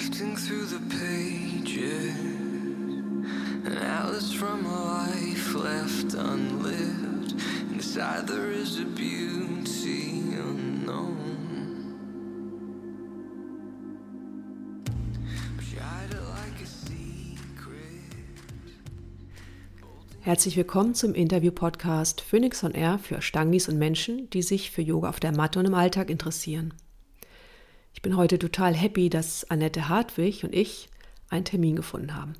Sifting through the pages, atlas from a life left unlived. Inside there is a beauty unknown. Herzlich willkommen zum Interview-Podcast Phoenix on Air für Stangis und Menschen, die sich für Yoga auf der Matte und im Alltag interessieren. Ich bin heute total happy, dass Annette Hartwig und ich einen Termin gefunden haben.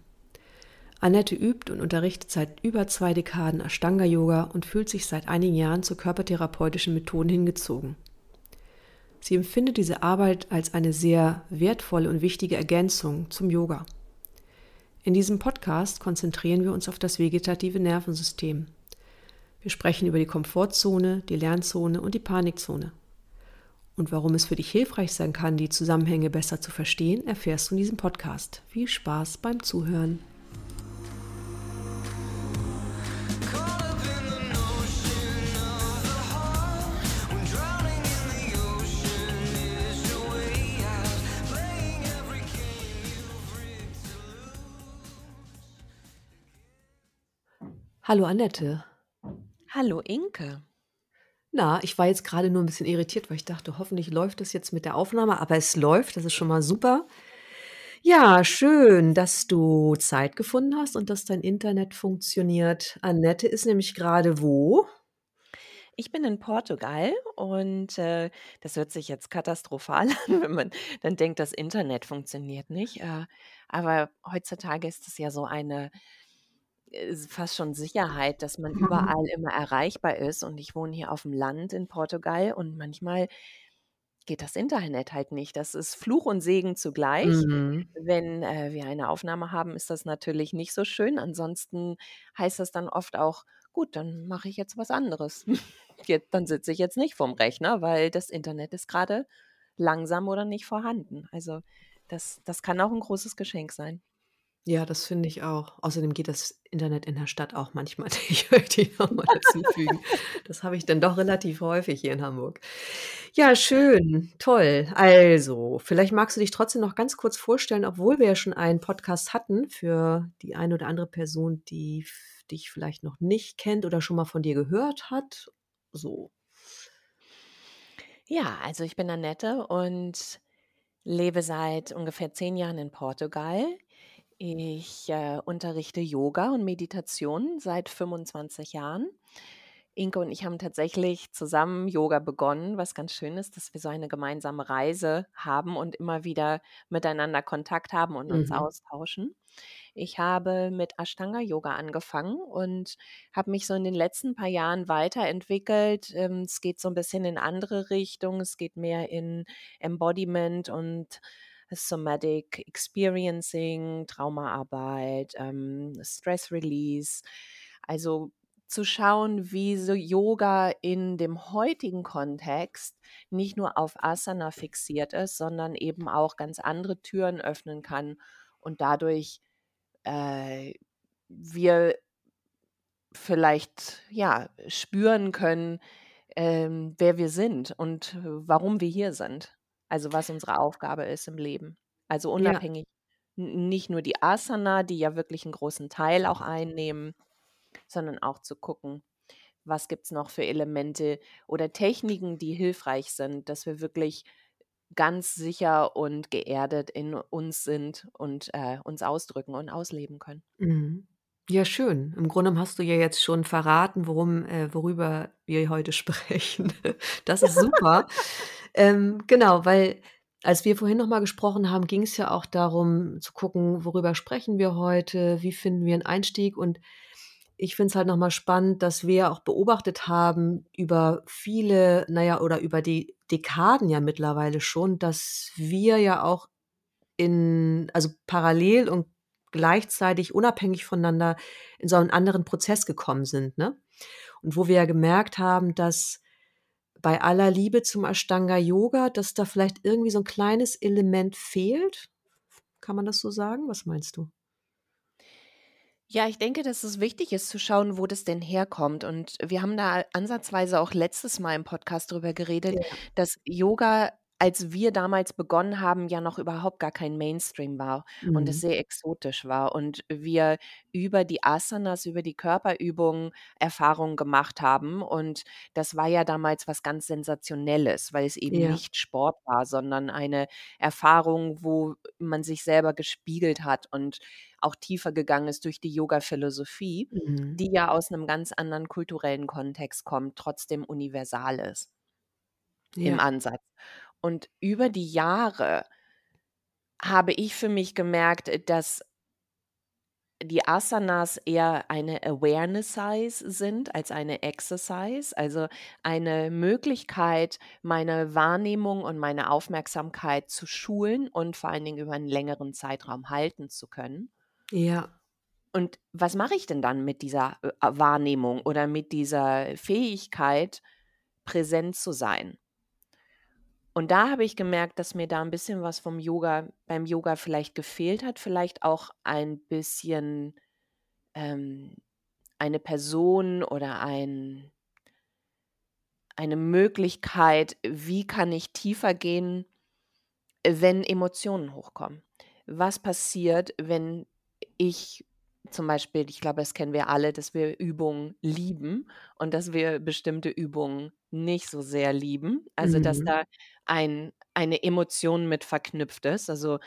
Annette übt und unterrichtet seit über zwei Dekaden Ashtanga-Yoga und fühlt sich seit einigen Jahren zu körpertherapeutischen Methoden hingezogen. Sie empfindet diese Arbeit als eine sehr wertvolle und wichtige Ergänzung zum Yoga. In diesem Podcast konzentrieren wir uns auf das vegetative Nervensystem. Wir sprechen über die Komfortzone, die Lernzone und die Panikzone. Und warum es für dich hilfreich sein kann, die Zusammenhänge besser zu verstehen, erfährst du in diesem Podcast. Viel Spaß beim Zuhören. Hallo Annette. Hallo Inke. Na, ich war jetzt gerade nur ein bisschen irritiert, weil ich dachte, hoffentlich läuft es jetzt mit der Aufnahme, aber es läuft, das ist schon mal super. Ja, schön, dass du Zeit gefunden hast und dass dein Internet funktioniert. Annette ist nämlich gerade wo? Ich bin in Portugal und äh, das hört sich jetzt katastrophal an, wenn man dann denkt, das Internet funktioniert nicht. Äh, aber heutzutage ist es ja so eine fast schon Sicherheit, dass man Mhm. überall immer erreichbar ist. Und ich wohne hier auf dem Land in Portugal und manchmal geht das Internet halt nicht. Das ist Fluch und Segen zugleich. Mhm. Wenn äh, wir eine Aufnahme haben, ist das natürlich nicht so schön. Ansonsten heißt das dann oft auch, gut, dann mache ich jetzt was anderes. Jetzt, dann sitze ich jetzt nicht vorm Rechner, weil das Internet ist gerade langsam oder nicht vorhanden. Also das, das kann auch ein großes Geschenk sein. Ja, das finde ich auch. Außerdem geht das Internet in der Stadt auch manchmal nicht, möchte ich noch mal dazufügen. Das habe ich dann doch relativ häufig hier in Hamburg. Ja, schön, toll. Also, vielleicht magst du dich trotzdem noch ganz kurz vorstellen, obwohl wir ja schon einen Podcast hatten für die eine oder andere Person, die dich vielleicht noch nicht kennt oder schon mal von dir gehört hat. So. Ja, also ich bin Annette und lebe seit ungefähr zehn Jahren in Portugal. Ich äh, unterrichte Yoga und Meditation seit 25 Jahren. Inke und ich haben tatsächlich zusammen Yoga begonnen, was ganz schön ist, dass wir so eine gemeinsame Reise haben und immer wieder miteinander Kontakt haben und uns Mhm. austauschen. Ich habe mit Ashtanga Yoga angefangen und habe mich so in den letzten paar Jahren weiterentwickelt. Ähm, es geht so ein bisschen in andere Richtungen. Es geht mehr in Embodiment und Somatic Experiencing, Traumaarbeit, ähm, Stress Release. Also zu schauen, wie so Yoga in dem heutigen Kontext nicht nur auf Asana fixiert ist, sondern eben auch ganz andere Türen öffnen kann und dadurch äh, wir vielleicht ja spüren können, ähm, wer wir sind und äh, warum wir hier sind. Also was unsere Aufgabe ist im Leben. Also Ja. unabhängig n- nicht nur die Asana, die ja wirklich einen großen Teil auch einnehmen, sondern auch zu gucken, was gibt es noch für Elemente oder Techniken, die hilfreich sind, dass wir wirklich ganz sicher und geerdet in uns sind und äh, uns ausdrücken und ausleben können. Mhm. Ja, schön. Im Grunde hast du ja jetzt schon verraten, worum, äh, worüber wir heute sprechen. Das ist super. Ähm, genau, weil als wir vorhin noch mal gesprochen haben, ging es ja auch darum zu gucken, worüber sprechen wir heute, wie finden wir einen Einstieg und ich finde es halt noch mal spannend, dass wir auch beobachtet haben über viele, na ja, oder über die Dekaden ja mittlerweile schon, dass wir ja auch in also parallel und gleichzeitig unabhängig voneinander in so einen anderen Prozess gekommen sind, ne? Und wo wir ja gemerkt haben, dass bei aller Liebe zum Ashtanga Yoga, dass da vielleicht irgendwie so ein kleines Element fehlt. Kann man das so sagen? Was meinst du? Ja, ich denke, dass es wichtig ist zu schauen, wo das denn herkommt. Und wir haben da ansatzweise auch letztes Mal im Podcast drüber geredet, Ja. dass Yoga als wir damals begonnen haben, ja noch überhaupt gar kein Mainstream war und es Mhm. sehr exotisch war und wir über die Asanas, über die Körperübungen Erfahrungen gemacht haben. Und das war ja damals was ganz Sensationelles, weil es eben Ja. nicht Sport war, sondern eine Erfahrung, wo man sich selber gespiegelt hat und auch tiefer gegangen ist durch die Yoga-Philosophie, Mhm. die ja aus 'nem ganz anderen kulturellen Kontext kommt, trotzdem universal ist im Ja. Ansatz. Und über die Jahre habe ich für mich gemerkt, äh, dass die Asanas eher eine Awareness-Size sind als eine Exercise, also eine Möglichkeit, meine Wahrnehmung und meine Aufmerksamkeit zu schulen und vor allen Dingen über 'n längeren Zeitraum halten zu können. Ja. Und was mache ich denn dann mit dieser, äh, Wahrnehmung oder mit dieser Fähigkeit, präsent zu sein? Und da habe ich gemerkt, dass mir da 'n bisschen was vom Yoga beim Yoga vielleicht gefehlt hat, vielleicht auch ein bisschen, ähm, eine Person oder ein eine Möglichkeit, wie kann ich tiefer gehen, wenn Emotionen hochkommen? Was passiert, wenn ich zum Beispiel ich glaube, das kennen wir alle, dass wir Übungen lieben und dass wir bestimmte Übungen nicht so sehr lieben. Also, dass Mhm. da ein eine Emotion mit verknüpft ist. Also,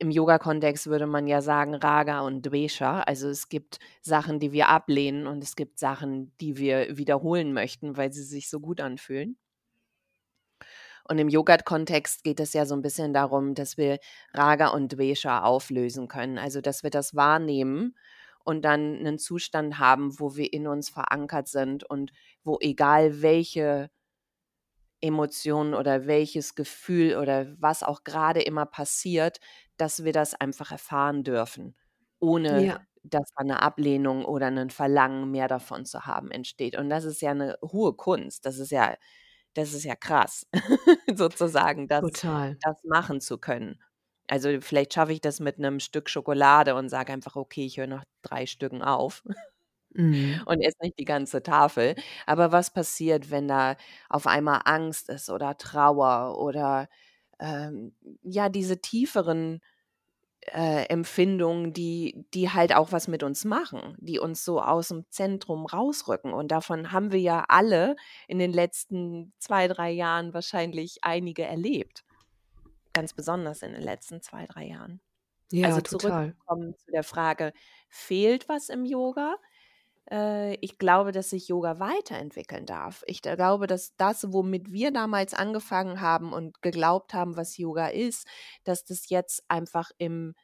im Yoga-Kontext würde man ja sagen Raga und Dvesha. Also, es gibt Sachen, die wir ablehnen und es gibt Sachen, die wir wiederholen möchten, weil sie sich so gut anfühlen. Und im Yoga-Kontext geht es ja so 'n bisschen darum, dass wir Raga und Dvesha auflösen können. Also, dass wir das wahrnehmen und dann 'nen Zustand haben, wo wir in uns verankert sind und wo egal welche Emotion oder welches Gefühl oder was auch grade immer passiert, dass wir das einfach erfahren dürfen, ohne Ja. dass da 'ne Ablehnung oder 'nen Verlangen, mehr davon zu haben, entsteht. Und das ist ja 'ne hohe Kunst. Das ist ja das ist ja krass, sozusagen das Total. das machen zu können. Also, vielleicht schaffe ich das mit 'nem Stück Schokolade und sage einfach: „Okay, ich höre nach 3 Stücken auf“ Mhm. und esse nicht die ganze Tafel. Aber was passiert, wenn da auf einmal Angst ist oder Trauer oder, ähm, ja, diese tieferen, äh, Empfindungen, die die halt auch was mit uns machen, die uns so aus'm Zentrum rausrücken. Und davon haben wir ja alle in den letzten 2, 3 Jahren wahrscheinlich einige erlebt. Ganz besonders in den letzten 2, 3 Jahren. Ja, Also, total. zurückzukommen zu der Frage: „Fehlt was im Yoga?“ Äh, ich glaube, dass sich Yoga weiterentwickeln darf. Ich glaube, dass das, womit wir damals angefangen haben und geglaubt haben, was Yoga ist, dass das jetzt einfach im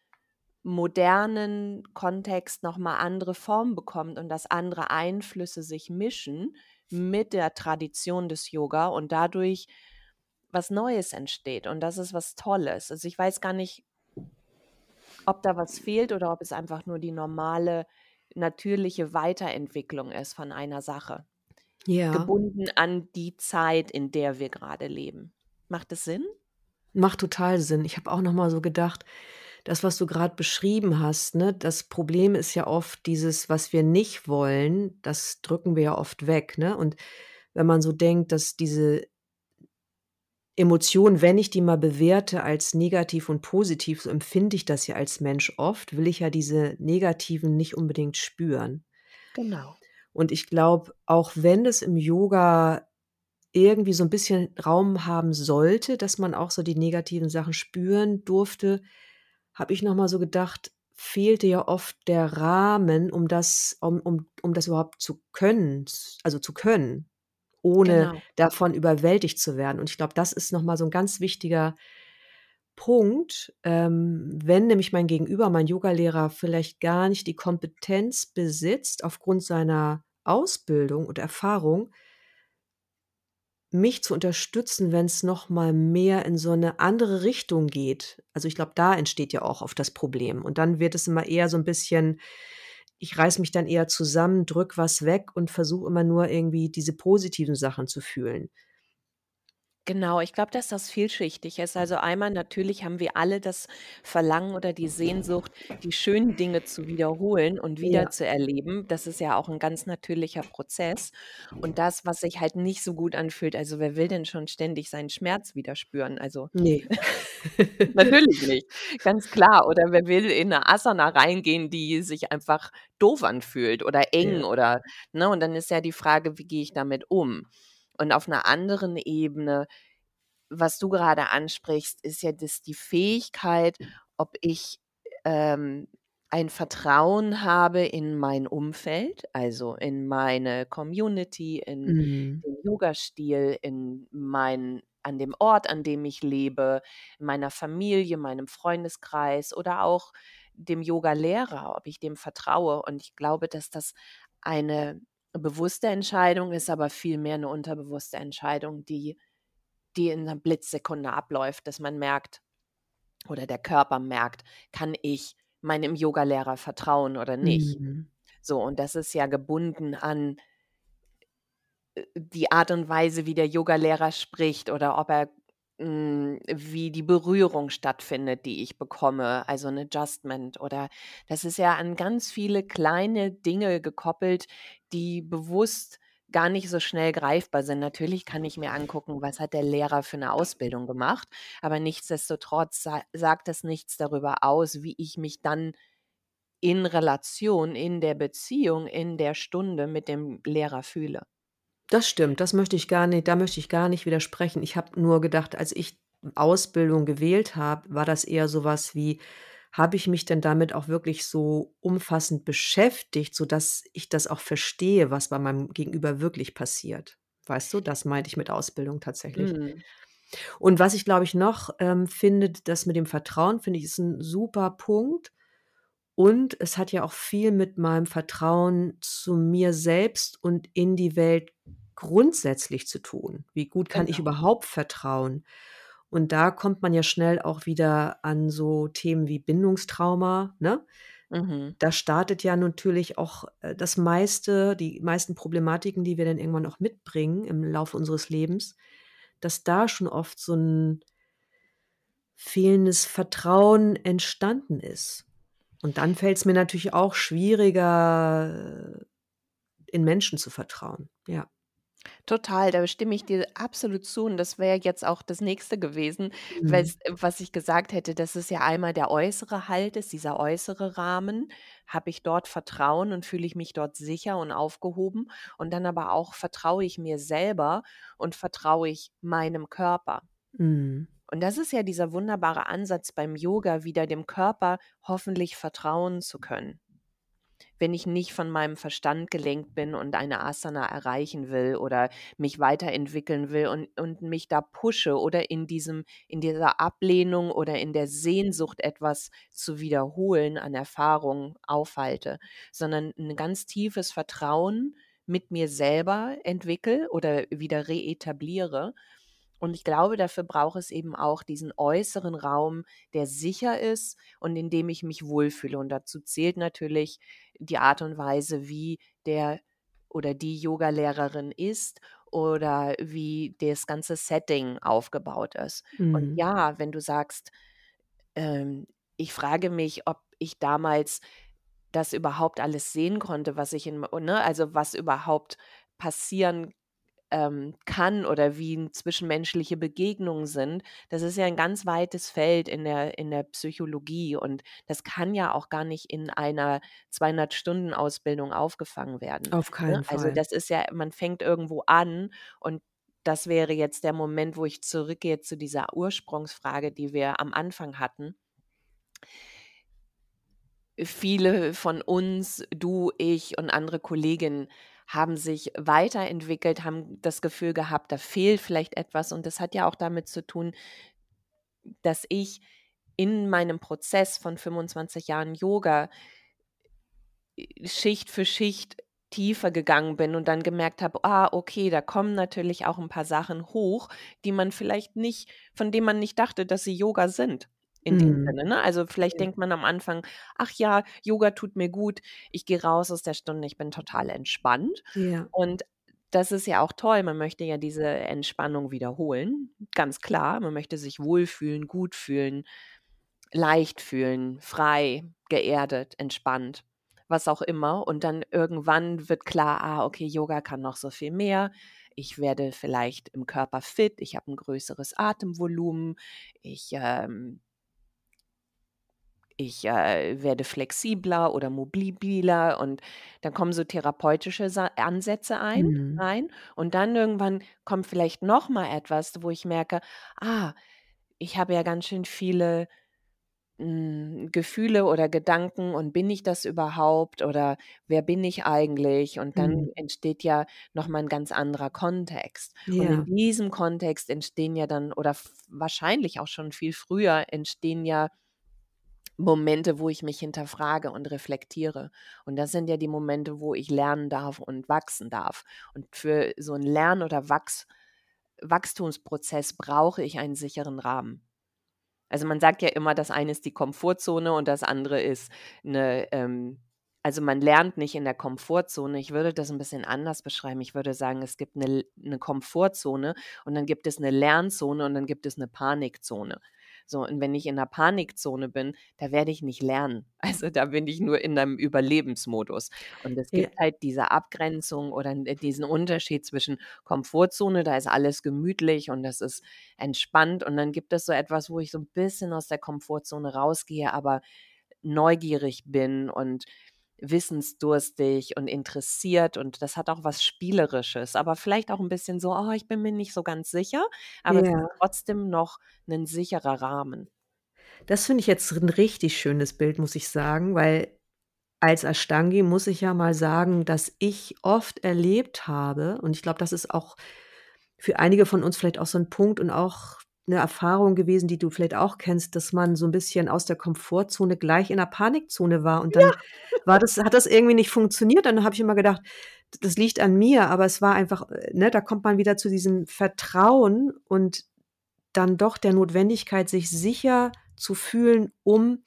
modernen Kontext noch mal andere Formen bekommt und dass andere Einflüsse sich mischen mit der Tradition des Yoga und dadurch was Neues entsteht. Und das ist was Tolles. Also, ich weiß gar nicht ob da was fehlt oder ob es einfach nur die normale, natürliche Weiterentwicklung ist von einer Sache, Ja. gebunden an die Zeit, in der wir grade leben. Macht das Sinn? Macht total Sinn. Ich habe auch noch mal so gedacht, das, was du grad beschrieben hast, ne, das Problem ist ja oft dieses, was wir nicht wollen, das drücken wir ja oft weg, ne? Und wenn man so denkt, dass diese Emotionen, wenn ich die mal bewerte als negativ und positiv, so empfinde ich das ja als Mensch oft, will ich ja diese negativen nicht unbedingt spüren. Genau. Und ich glaube, auch wenn es im Yoga irgendwie so 'n bisschen Raum haben sollte, dass man auch so die negativen Sachen spüren durfte, habe ich noch mal so gedacht, fehlte ja oft der Rahmen, um das um um um das überhaupt zu können also, zu können, ohne Genau. davon überwältigt zu werden. Und ich glaube, das ist noch mal so 'n ganz wichtiger Punkt, ähm, wenn nämlich mein Gegenüber, mein Yogalehrer vielleicht gar nicht die Kompetenz besitzt aufgrund seiner Ausbildung und Erfahrung mich zu unterstützen, wenn's noch mal mehr in so 'ne andere Richtung geht. Also, ich glaube, da entsteht ja auch oft das Problem. Und dann wird es immer eher so 'n bisschen ich reiße mich dann eher zusammen, drücke was weg und versuche immer nur irgendwie diese positiven Sachen zu fühlen. Genau, ich glaube, dass das vielschichtig ist. Also einmal natürlich haben wir alle das Verlangen oder die Sehnsucht, die schönen Dinge zu wiederholen und wieder Ja. zu erleben. Das ist ja auch 'n ganz natürlicher Prozess. Und das, was sich halt nicht so gut anfühlt also, wer will denn schon ständig seinen Schmerz wieder spüren? Also, Ne. natürlich nicht, ganz klar. Oder wer will in 'ne Asana reingehen, die sich einfach doof anfühlt oder eng Ja. oder ne? Und dann ist ja die Frage: „Wie gehe ich damit um?“ Und auf 'ner anderen Ebene, was du gerade ansprichst, ist ja das die Fähigkeit, ob ich, ähm, ein Vertrauen habe in mein Umfeld, also in meine Community, in Mhm. den Yogastil, in mein an dem Ort, an dem ich lebe, meiner Familie, meinem Freundeskreis oder auch dem Yogalehrer, ob ich dem vertraue. Und ich glaube, dass das eine bewusste Entscheidung ist, aber vielmehr 'ne unterbewusste Entscheidung, die die in 'ner Blitzsekunde abläuft, dass man merkt oder der Körper merkt: „Kann ich meinem Yogalehrer vertrauen oder nicht?“ Mhm. So, und das ist ja gebunden an äh, die Art und Weise, wie der Yogalehrer spricht oder ob er hm, wie die Berührung stattfindet, die ich bekomme, also 'n Adjustment oder das ist ja an ganz viele kleine Dinge gekoppelt, die bewusst gar nicht so schnell greifbar sind. Natürlich kann ich mir angucken, was hat der Lehrer für 'ne Ausbildung gemacht, aber nichtsdestotrotz sa sagt das nichts darüber aus, wie ich mich dann in Relation, in der Beziehung, in der Stunde mit dem Lehrer fühle. Das stimmt, das möchte ich gar ni da möchte ich gar nicht widersprechen. Ich habe nur gedacht, als ich Ausbildung gewählt habe, war das eher so was wie: Habe ich mich denn damit auch wirklich so umfassend beschäftigt, sodass ich das auch verstehe, was bei meinem Gegenüber wirklich passiert? Weißt du, das meinte ich mit Ausbildung tatsächlich. Mhm. Und was ich, glaube ich, noch, ähm, finde, das mit dem Vertrauen, finde ich, ist 'n super Punkt. Und es hat ja auch viel mit meinem Vertrauen zu mir selbst und in die Welt grundsätzlich zu tun. Wie gut kann ich Genau. überhaupt vertrauen? Und da kommt man ja schnell auch wieder an so Themen wie Bindungstrauma, ne? Mhm. Da startet ja natürlich auch, äh, das meiste die meisten Problematiken, die wir dann irgendwann auch mitbringen im Laufe unseres Lebens, dass da schon oft so 'n fehlendes Vertrauen entstanden ist. Und dann fällt's mir natürlich auch schwieriger, in Menschen zu vertrauen, ja. Total, da stimme ich dir absolut zu und das wäre jetzt auch das Nächste gewesen, Mhm. weil's was ich gesagt hätte, dass es ja einmal der äußere Halt ist, dieser äußere Rahmen. Habe ich dort Vertrauen und fühle ich mich dort sicher und aufgehoben? Und dann aber auch, vertraue ich mir selber und vertraue ich meinem Körper? Mhm. Und das ist ja dieser wunderbare Ansatz beim Yoga, wieder dem Körper hoffentlich vertrauen zu können. Wenn ich nicht von meinem Verstand gelenkt bin und eine Asana erreichen will oder mich weiterentwickeln will und und mich da pushe oder in diesem in dieser Ablehnung oder in der Sehnsucht, etwas zu wiederholen an Erfahrung aufhalte, sondern 'n ganz tiefes Vertrauen mit mir selber entwickle oder wieder reetabliere. Und ich glaube, dafür braucht es eben auch diesen äußeren Raum, der sicher ist und in dem ich mich wohlfühle. Und dazu zählt natürlich die Art und Weise, wie der oder die Yogalehrerin ist oder wie das ganze Setting aufgebaut ist. Und Mhm. ja, wenn du sagst, ähm: „Ich frage mich, ob ich damals das überhaupt alles sehen konnte, was ich in m“ ne, also, was überhaupt passieren, ähm, kann oder wie zwischenmenschliche Begegnungen sind. Das ist ja 'n ganz weites Feld in der in der Psychologie und das kann ja auch gar nicht in einer 200-Stunden-Ausbildung aufgefangen werden, Auf ne? keinen Also, Fall. das ist ja man fängt irgendwo an und das wäre jetzt der Moment, wo ich zurückgehe zu dieser Ursprungsfrage, die wir am Anfang hatten. Viele von uns, du, ich und andere Kolleginnen, haben sich weiterentwickelt, haben das Gefühl gehabt, da fehlt vielleicht etwas. Und das hat ja auch damit zu tun dass ich in meinem Prozess von 25 Jahren Yoga äh, Schicht für Schicht tiefer gegangen bin und dann gemerkt habe: „Ah, okay, da kommen natürlich auch 'n paar Sachen hoch, die man vielleicht nicht von denen man nicht dachte, dass sie Yoga sind“, in dem Mhm. Sinne, ne? Also, vielleicht Ja. denkt man am Anfang: „Ach ja, Yoga tut mir gut. Ich gehe raus aus der Stunde, ich bin total entspannt.“ Ja. Und das ist ja auch toll. Man möchte ja diese Entspannung wiederholen, ganz klar. Man möchte sich wohlfühlen, gut fühlen, leicht fühlen, frei, geerdet, entspannt, was auch immer. Und dann irgendwann wird klar, ah, okay, Yoga kann noch so viel mehr. Ich werde vielleicht im Körper fit, ich habe ein größeres Atemvolumen, ich ähm, ich äh, werde flexibler oder mobiler und dann kommen so therapeutische Sa Ansätze ein Mhm. rein und dann irgendwann kommt vielleicht noch mal etwas, wo ich merke: „Ah, ich habe ja ganz schön viele, hm, Gefühle oder Gedanken und bin ich das überhaupt oder wer bin ich eigentlich?“ Und dann Mhm. entsteht ja noch mal 'n ganz anderer Kontext. Und in Ja. diesem Kontext entstehen ja dann oder wahrscheinlich auch schon viel früher entstehen ja Momente, wo ich mich hinterfrage und reflektiere. Und das sind ja die Momente, wo ich lernen darf und wachsen darf. Und für so 'n Lern oder Wachs Wachstumsprozess brauche ich einen sicheren Rahmen. Also, man sagt ja immer, das eine ist die Komfortzone und das andere ist 'ne, ähm also, man lernt nicht in der Komfortzone. Ich würde das 'n bisschen anders beschreiben. Ich würde sagen, es gibt 'ne L 'ne Komfortzone und dann gibt es 'ne Lernzone und dann gibt es 'ne Panikzone. So, und wenn ich in 'ner Panikzone bin, da werde ich nicht lernen. Also, da bin ich nur in 'nem Überlebensmodus. Und es Ja. gibt halt diese Abgrenzung oder 'n diesen Unterschied zwischen Komfortzone, da ist alles gemütlich und das ist entspannt. Und dann gibt es so etwas, wo ich so 'n bisschen aus der Komfortzone rausgehe, aber neugierig bin und wissensdurstig und interessiert und das hat auch was Spielerisches, aber vielleicht auch 'n bisschen so: „Oh, ich bin mir nicht so ganz sicher“, aber es ist Ja. trotzdem noch 'nen sicherer Rahmen. Das finde ich jetzt 'n richtig schönes Bild, muss ich sagen, weil als Ashtangi muss ich ja mal sagen, dass ich oft erlebt habe und ich glaube, das ist auch für einige von uns vielleicht auch so 'n Punkt und auch 'ne Erfahrung gewesen, die du vielleicht auch kennst, dass man so 'n bisschen aus der Komfortzone gleich in 'ner Panikzone war und Ja. dann war das hat das irgendwie nicht funktioniert. Dann habe ich immer gedacht, das liegt an mir, aber es war einfach ne, da kommt man wieder zu diesem Vertrauen und dann doch der Notwendigkeit, sich sicher zu fühlen, um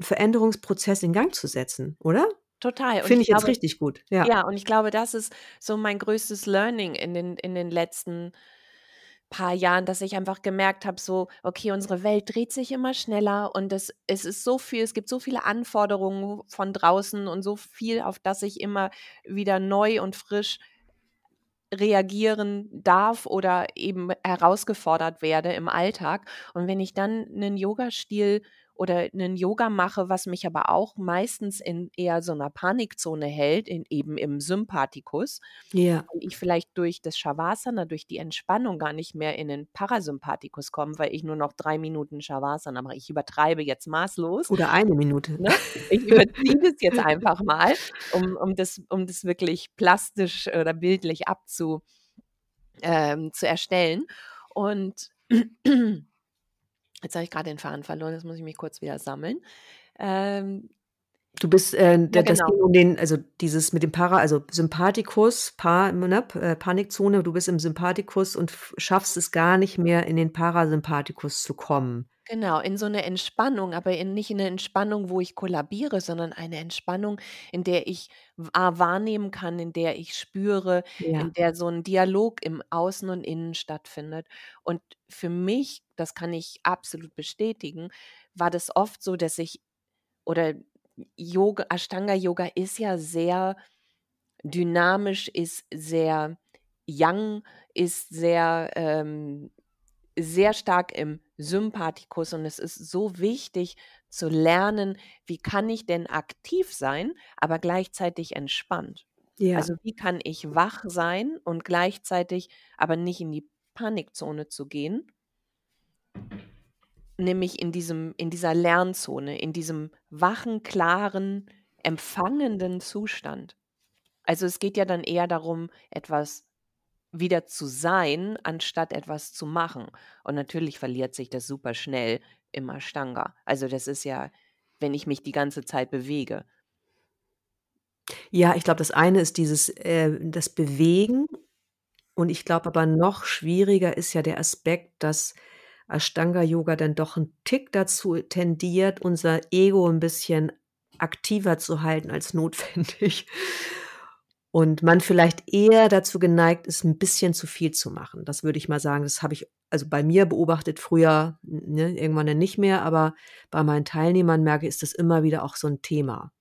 'n Veränderungsprozess in Gang zu setzen, oder? Total Finde ich ich jetzt glaube richtig gut, ja. ja, und ich glaube, das ist so mein größtes Learning in den in den letzten paar Jahren, dass ich einfach gemerkt habe, so: „Okay, unsere Welt dreht sich immer schneller und es es ist so viel es gibt so viele Anforderungen von draußen und so viel, auf das ich immer wieder neu und frisch reagieren darf oder eben herausgefordert werde im Alltag.“ Und wenn ich dann 'nen Yogastil oder 'nen Yoga mache, was mich aber auch meistens in eher so 'ner Panikzone hält, in eben im Sympathikus Ja. und ich vielleicht durch das Shavasana, durch die Entspannung gar nicht mehr in den Parasympathikus komme, weil ich nur noch 3 Minuten Shavasana mache. Ich übertreibe jetzt maßlos, Oder 1 Minute. ne? Ich überziehe das jetzt einfach mal, um um das um das wirklich plastisch oder bildlich abzu ähm, zu erstellen. Und jetzt habe ich grad den Faden verloren, jetzt muss ich mich kurz wieder sammeln. Ähm Du bist, äh Ja, das genau. um den also, dieses mit dem Para also, Sympathikus, Pa ne, äh, Panikzone, du bist im Sympathikus und schaffst es gar nicht mehr, in den Parasympathikus zu kommen. Genau, in so 'ne Entspannung, aber in nicht in 'ne Entspannung, wo ich kollabiere, sondern eine Entspannung, in der ich A wahrnehmen kann, in der ich spüre, Ja. in der so 'n Dialog im Außen und Innen stattfindet. Und für mich, das kann ich absolut bestätigen, war das oft so, dass ich oder Yoga Ashtanga Yoga ist ja sehr dynamisch, ist sehr yang, ist sehr, ähm sehr stark im Sympathikus und es ist so wichtig zu lernen, wie kann ich denn aktiv sein, aber gleichzeitig entspannt? Ja. Also, wie kann ich wach sein und gleichzeitig aber nicht in die Panikzone zu gehen nämlich in diesem in dieser Lernzone, in diesem wachen, klaren, empfangenden Zustand. Also, es geht ja dann eher darum, etwas wieder zu sein, anstatt etwas zu machen. Und natürlich verliert sich das super schnell im Ashtanga. Also, das ist ja, wenn ich mich die ganze Zeit bewege. Ja, ich glaube, das eine ist dieses äh, das Bewegen und ich glaube aber noch schwieriger ist ja der Aspekt, dass Ashtanga Yoga dann doch 'n Tick dazu tendiert, unser Ego 'n bisschen aktiver zu halten als notwendig. Und man vielleicht eher dazu geneigt ist, 'n bisschen zu viel zu machen. Das würde ich mal sagen, das habe ich also bei mir beobachtet früher, ne, irgendwann dann nicht mehr, aber bei meinen Teilnehmern merke ich, ist das immer wieder auch so 'n Thema.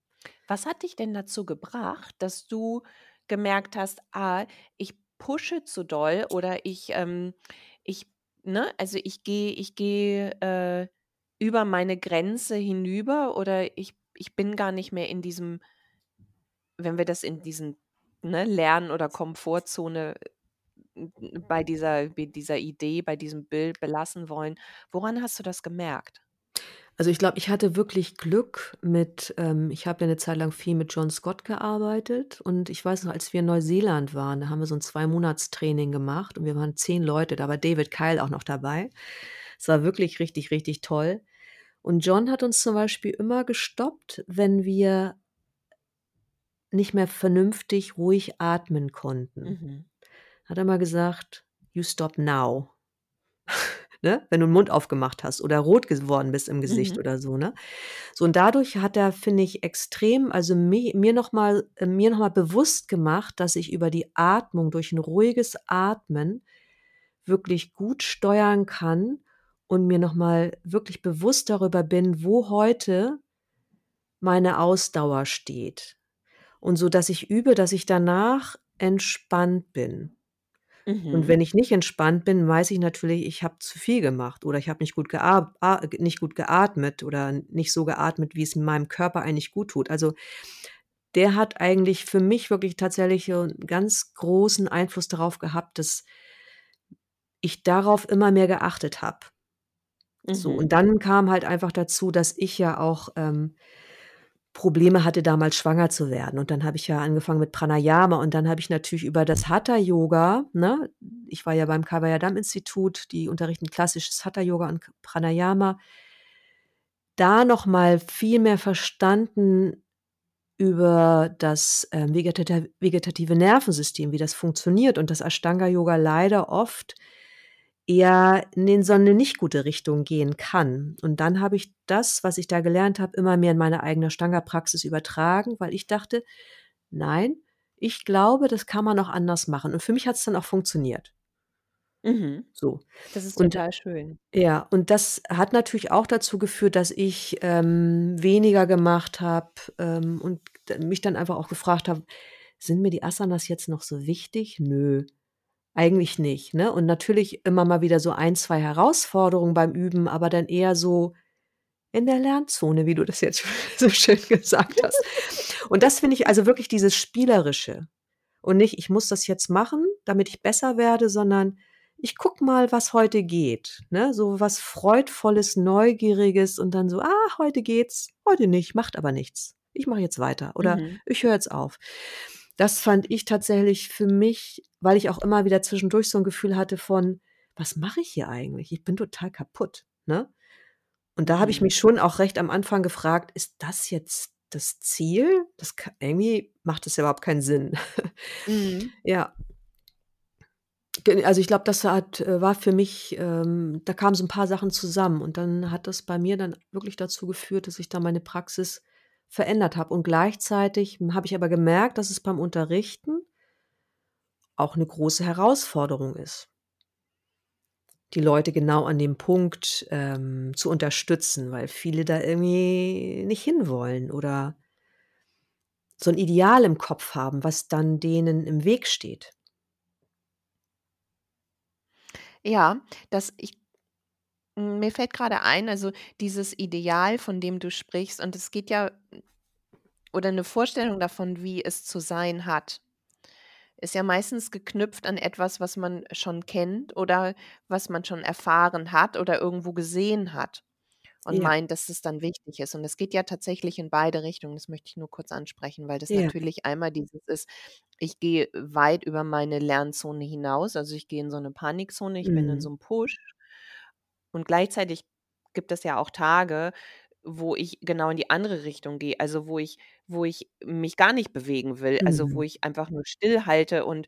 Was hat dich denn dazu gebracht, dass du gemerkt hast: „Ah, ich pushe zu doll oder ich, ähm ich ne, also ich gehe ich gehe, äh, über meine Grenze hinüber oder ich ich bin gar nicht mehr in diesem“ wenn wir das in diesen, ne, Lern oder Komfortzone n bei dieser bei dieser Idee, bei diesem Bild belassen wollen. Woran hast du das gemerkt? Also, ich glaube, ich hatte wirklich Glück mit ähm, ich habe ja 'ne Zeit lang viel mit John Scott gearbeitet und ich weiß noch, als wir in Neuseeland waren, da haben wir so 'n Zwei-Monats-Training gemacht und wir waren 10 Leute, da war David Kyle auch noch dabei. Es war wirklich richtig, richtig toll. Und John hat uns zum Beispiel immer gestoppt, wenn wir nicht mehr vernünftig ruhig atmen konnten. Mhm. Hat er immer gesagt: „You stop now.“ Ne? Wenn du 'n Mund aufgemacht hast oder rot geworden bist im Gesicht Mhm. oder so, ne? So, und dadurch hat er, finde ich, extrem also mi mir noch äh, mir noch mal bewusst gemacht, dass ich über die Atmung durch 'n ruhiges Atmen wirklich gut steuern kann und mir noch mal wirklich bewusst darüber bin, wo heute meine Ausdauer steht. Und so, dass ich übe, dass ich danach entspannt bin. Und Mhm. wenn ich nicht entspannt bin, weiß ich natürlich, ich habe zu viel gemacht oder ich habe nicht gut a nicht gut geatmet oder nicht so geatmet, wie es meinem Körper eigentlich guttut. Also, der hat eigentlich für mich wirklich tatsächlich, äh, 'n ganz großen Einfluss darauf gehabt, dass ich darauf immer mehr geachtet habe. So, Mhm. und dann kam halt einfach dazu, dass ich ja auch, ähm, Probleme hatte, damals schwanger zu werden. Und dann habe ich ja angefangen mit Pranayama und dann habe ich natürlich über das Hatha-Yoga, ne ich war ja beim Kavayardam-Institut, die unterrichten klassisches Hatha-Yoga und Pranayama da noch mal viel mehr verstanden über das, vegetata vegetative Nervensystem, wie das funktioniert und dass Ashtanga-Yoga leider oft eher in den so 'ne nicht gute Richtung gehen kann. Und dann habe ich das, was ich da gelernt habe, immer mehr in meine eigene Ashtanga-Praxis übertragen, weil ich dachte: „Nein, ich glaube, das kann man auch anders machen.“ Und für mich hat's dann auch funktioniert. Mhm. So. Das ist Und total schön. ja, und das hat natürlich auch dazu geführt, dass ich, ähm, weniger gemacht habe, ähm, und mich dann einfach auch gefragt habe: „Sind mir die Asanas jetzt noch so wichtig? Nö, eigentlich nicht“, ne? Und natürlich immer mal wieder so 1, 2 Herausforderungen beim Üben, aber dann eher so in der Lernzone, wie du das jetzt so schön gesagt hast. Und das finde ich also wirklich dieses Spielerische und nicht: „Ich muss das jetzt machen, damit ich besser werde“, sondern: „Ich gucke mal, was heute geht“, ne? So was Freudvolles, Neugieriges und dann so: „Ah, heute geht's, heute nicht, macht aber nichts. Ich mache jetzt weiter oder Mhm. ich höre jetzt auf.“ Das fand ich tatsächlich für mich weil ich auch immer wieder zwischendurch so 'n Gefühl hatte von: „Was mache ich hier eigentlich? Ich bin total kaputt“, ne? Und da habe ich Mhm. mich schon auch recht am Anfang gefragt: „Ist das jetzt das Ziel? Das ka irgendwie macht das ja überhaupt keinen Sinn.“ Mhm. Ja. Also, ich glaube, das hat äh, war für mich ähm, da kamen so 'n paar Sachen zusammen und dann hat das bei mir dann wirklich dazu geführt, dass ich da meine Praxis verändert habe. Und gleichzeitig, habe ich aber gemerkt, dass es beim Unterrichten auch 'ne große Herausforderung ist die Leute genau an dem Punkt, ähm, zu unterstützen, weil viele da irgendwie nicht hinwollen oder so 'n Ideal im Kopf haben, was dann denen im Weg steht. Ja, das ich hm, mir fällt grade ein, also, dieses Ideal, von dem du sprichst und es geht ja oder 'ne Vorstellung davon, wie es zu sein hat, ist ja meistens geknüpft an etwas, was man schon kennt oder was man schon erfahren hat oder irgendwo gesehen hat und Ja. meint, dass es dann wichtig ist. Und es geht ja tatsächlich in beide Richtungen. Das möchte ich nur kurz ansprechen, weil das Ja. natürlich einmal dieses ist: Ich gehe weit über meine Lernzone hinaus. Also, ich gehe in so 'ne Panikzone, ich bin in so Mhm. 'nem Push. Und gleichzeitig gibt es ja auch Tage, wo ich genau in die andere Richtung gehe, also, wo ich wo ich mich gar nicht bewegen will, also, wo Mhm. ich einfach nur stillhalte und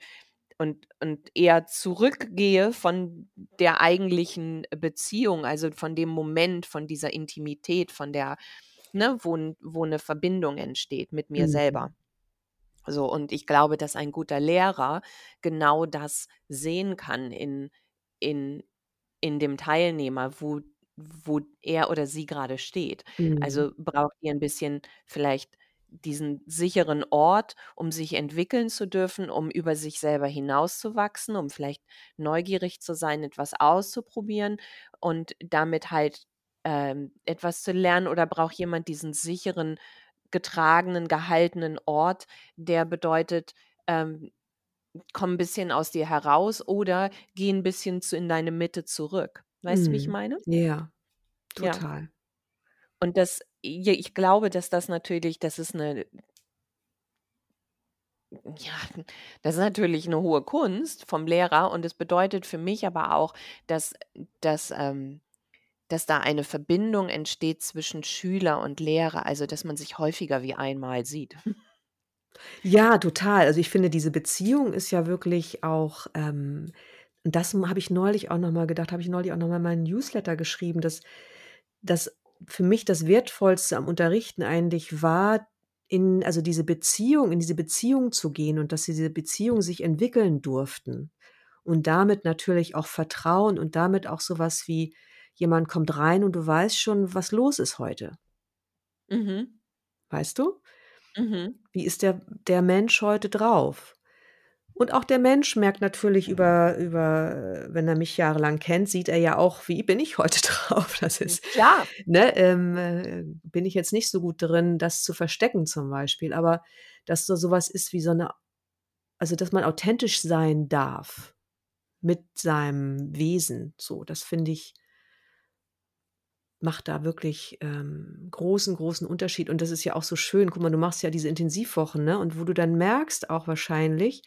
und und eher zurückgehe von der eigentlichen Beziehung, also, von dem Moment, von dieser Intimität, von der ne, wo 'n wo 'ne Verbindung entsteht mit mir Mhm. selber. So, und ich glaube, dass ein guter Lehrer genau das sehen kann in in in dem Teilnehmer, wo wo er oder sie gerade steht. Mhm. Also, braucht ihr ein bisschen vielleicht diesen sicheren Ort, um sich entwickeln zu dürfen, um über sich selber hinauszuwachsen, um vielleicht neugierig zu sein, etwas auszuprobieren und damit halt, ähm, etwas zu lernen oder braucht jemand diesen sicheren, getragenen, gehaltenen Ort, der bedeutet, ähm, komm 'n bisschen aus dir heraus oder geh 'n bisschen zu in deine Mitte zurück. Weißt du, wie ich Mhm. meine? Ja, Ja. total. Und das ja, ich glaube, dass das natürlich das ist 'ne ja, das ist natürlich 'ne hohe Kunst vom Lehrer und es bedeutet für mich aber auch, dass dass, ähm dass da eine Verbindung entsteht zwischen Schüler und Lehrer, also, dass man sich häufiger wie einmal sieht. Ja, total. Also, ich finde, diese Beziehung ist ja wirklich auch, ähm das habe ich neulich auch noch mal gedacht habe ich neulich auch noch mal in meinen Newsletter geschrieben, dass dass für mich das Wertvollste am Unterrichten eigentlich war, in also, diese Beziehung in diese Beziehung zu gehen und dass diese Beziehungen sich entwickeln durften und damit natürlich auch Vertrauen und damit auch so was wie jemand kommt rein und du weißt schon, was los ist heute. Mhm. Weißt du? Mhm. Wie ist der der Mensch heute drauf? Und auch der Mensch merkt natürlich über über wenn er mich jahrelang kennt, sieht er ja auch, wie bin ich heute drauf? Das Hm, ist klar. ne, ähm, äh, bin ich jetzt nicht so gut drin, das zu verstecken zum Beispiel, aber dass da so was ist wie so 'ne also, dass man authentisch sein darf mit seinem Wesen, so, das finde ich macht da wirklich, ähm, großen, großen Unterschied. Und das ist ja auch so schön. Guck mal, du machst ja diese Intensivwochen, ne? Und wo du dann merkst auch wahrscheinlich,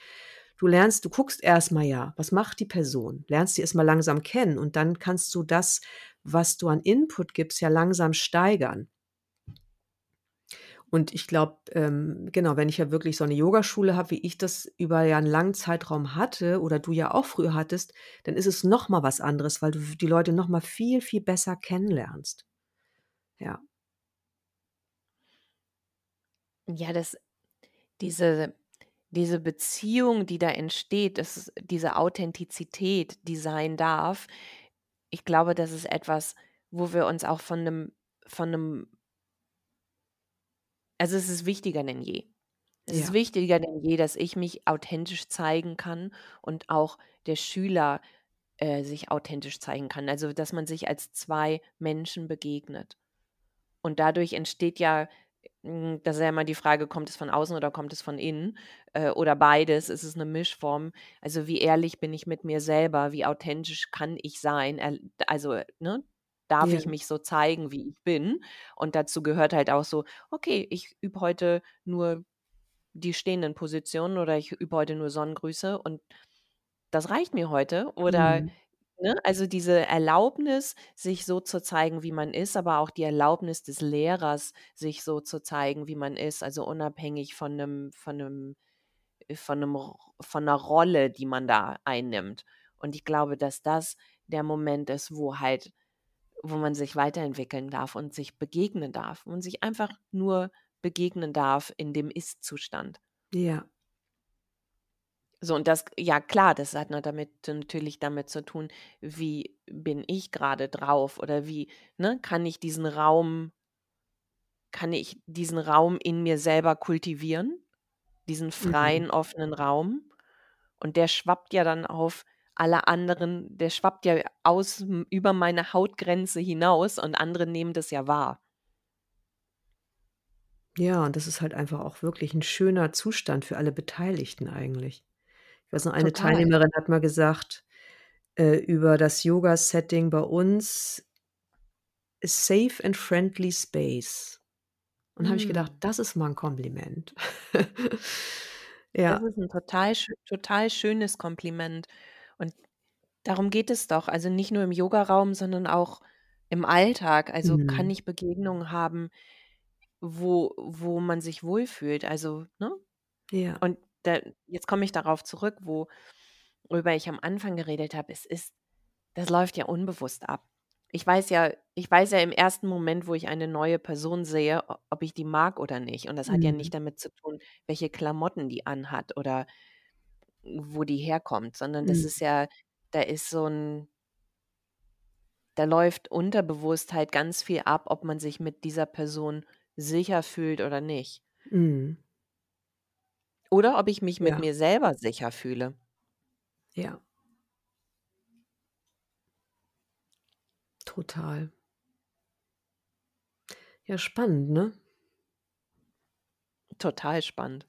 du lernst du guckst erst mal ja, was macht die Person? Lernst die erst mal langsam kennen und dann kannst du das, was du an Input gibst, ja langsam steigern. Und ich glaube, ähm, genau, wenn ich ja wirklich so 'ne Yogaschule habe, wie ich das über ja 'n langen Zeitraum hatte oder du ja auch früher hattest, dann ist es noch mal was anderes, weil du die Leute noch mal viel, viel besser kennenlernst. Ja. Ja, das diese diese Beziehung, die da entsteht, das diese Authentizität, die sein darf, ich glaube, das ist etwas, wo wir uns auch von 'nem von 'nem also, es ist wichtiger denn je. Es ist Ja. wichtiger denn je, dass ich mich authentisch zeigen kann und auch der Schüler, äh, sich authentisch zeigen kann. Also, dass man sich als 2 Menschen begegnet. Und dadurch entsteht ja hm, das ist ja immer die Frage, kommt es von außen oder kommt es von innen, äh, oder beides? Ist es 'ne Mischform? Also, wie ehrlich bin ich mit mir selber? Wie authentisch kann ich sein? Also, ne, darf Ja. ich mich so zeigen, wie ich bin? Und dazu gehört halt auch so: „Okay, ich übe heute nur die stehenden Positionen oder ich übe heute nur Sonnengrüße und das reicht mir heute.“ Oder Mhm. ne, also, diese Erlaubnis, sich so zu zeigen, wie man ist, aber auch die Erlaubnis des Lehrers, sich so zu zeigen, wie man ist, also, unabhängig von 'nem von 'nem äh, von 'nem R von 'ner Rolle, die man da einnimmt. Und ich glaube, dass das der Moment ist, wo halt wo man sich weiterentwickeln darf und sich begegnen darf und sich einfach nur begegnen darf in dem Ist-Zustand. Ja. So und das ja klar, das hat damit natürlich damit zu tun, wie bin ich grade drauf oder wie, ne, kann ich diesen Raum kann ich diesen Raum in mir selber kultivieren, diesen Mhm. freien, offenen Raum? Und der schwappt ja dann auf alle anderen der schwappt ja aus über meine Hautgrenze hinaus und andere nehmen das ja wahr. Ja, und das ist halt einfach auch wirklich 'n schöner Zustand für alle Beteiligten eigentlich. Ich weiß noch, eine Total. Teilnehmerin hat mal gesagt, äh, über das Yoga-Setting bei uns „a safe and friendly space.“ Und habe ich gedacht: Mhm. „Das ist mal 'n Kompliment.“ Das Ja. ist 'n total total schönes Kompliment. Und darum geht es doch, also, nicht nur im Yogaraum, sondern auch im Alltag. Also, kann Mhm. ich Begegnungen haben, wo wo man sich wohlfühlt, also, ne? Ja. Und da jetzt komme ich darauf zurück, wo worüber ich am Anfang geredet habe. Es ist das läuft ja unbewusst ab. Ich weiß ja ich weiß ja im ersten Moment, wo ich eine neue Person sehe, o ob ich die mag oder nicht. Und das hat ja Mhm. nicht damit zu tun, welche Klamotten die anhat oder wo die herkommt, sondern das Mhm. ist ja da ist so 'n da läuft unterbewusst halt ganz viel ab, ob man sich mit dieser Person sicher fühlt oder nicht. Mhm. Oder ob ich mich mit Ja. mir selber sicher fühle. Ja. Total. Ja, spannend, ne? Total spannend.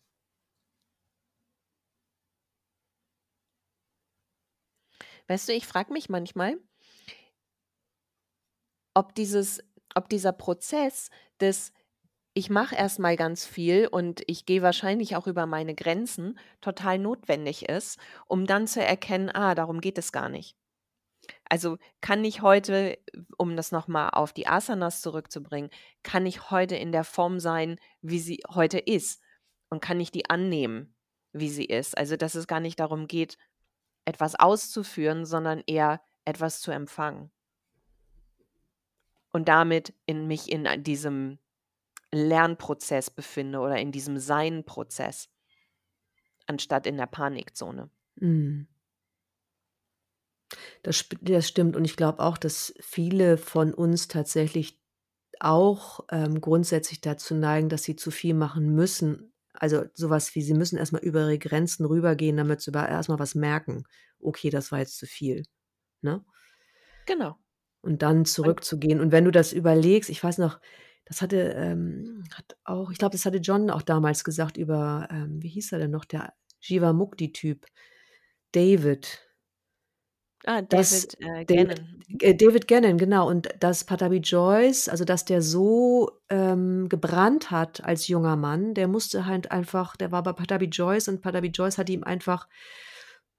Weißt du, ich frage mich manchmal ob dieses ob dieser Prozess des ich mache erst mal ganz viel und ich gehe wahrscheinlich auch über meine Grenzen, total notwendig ist, um dann zu erkennen: „Ah, darum geht es gar nicht.“ Also, kann ich heute, um das noch mal auf die Asanas zurückzubringen kann ich heute in der Form sein, wie sie heute ist? Und kann ich die annehmen, wie sie ist? Also, dass es gar nicht darum geht, etwas auszuführen, sondern eher etwas zu empfangen. Und damit in mich in ein diesem Lernprozess befinde oder in diesem Sein-Prozess anstatt in der Panikzone. Mhm. Das das stimmt und ich glaube auch, dass viele von uns tatsächlich auch, ähm, grundsätzlich dazu neigen, dass sie zu viel machen müssen. Also, so was wie sie müssen erst mal über ihre Grenzen rübergehen, damit sie über erst mal was merken: „Okay, das war jetzt zu viel“, ne? Genau. Und dann zurückzugehen. Und wenn du das überlegst ich weiß noch, das hatte, ähm hat auch ich glaube, das hatte John auch damals gesagt über, ähm wie hieß er denn noch, der Jivamukti-Typ? David. Ah, David, äh, Gannon. Mhm. äh, David Gannon, genau. Und dass Pattabhi Jois also, dass der so, ähm, gebrannt hat als junger Mann, der musste halt einfach der war bei Pattabhi Jois und Pattabhi Jois hat ihm einfach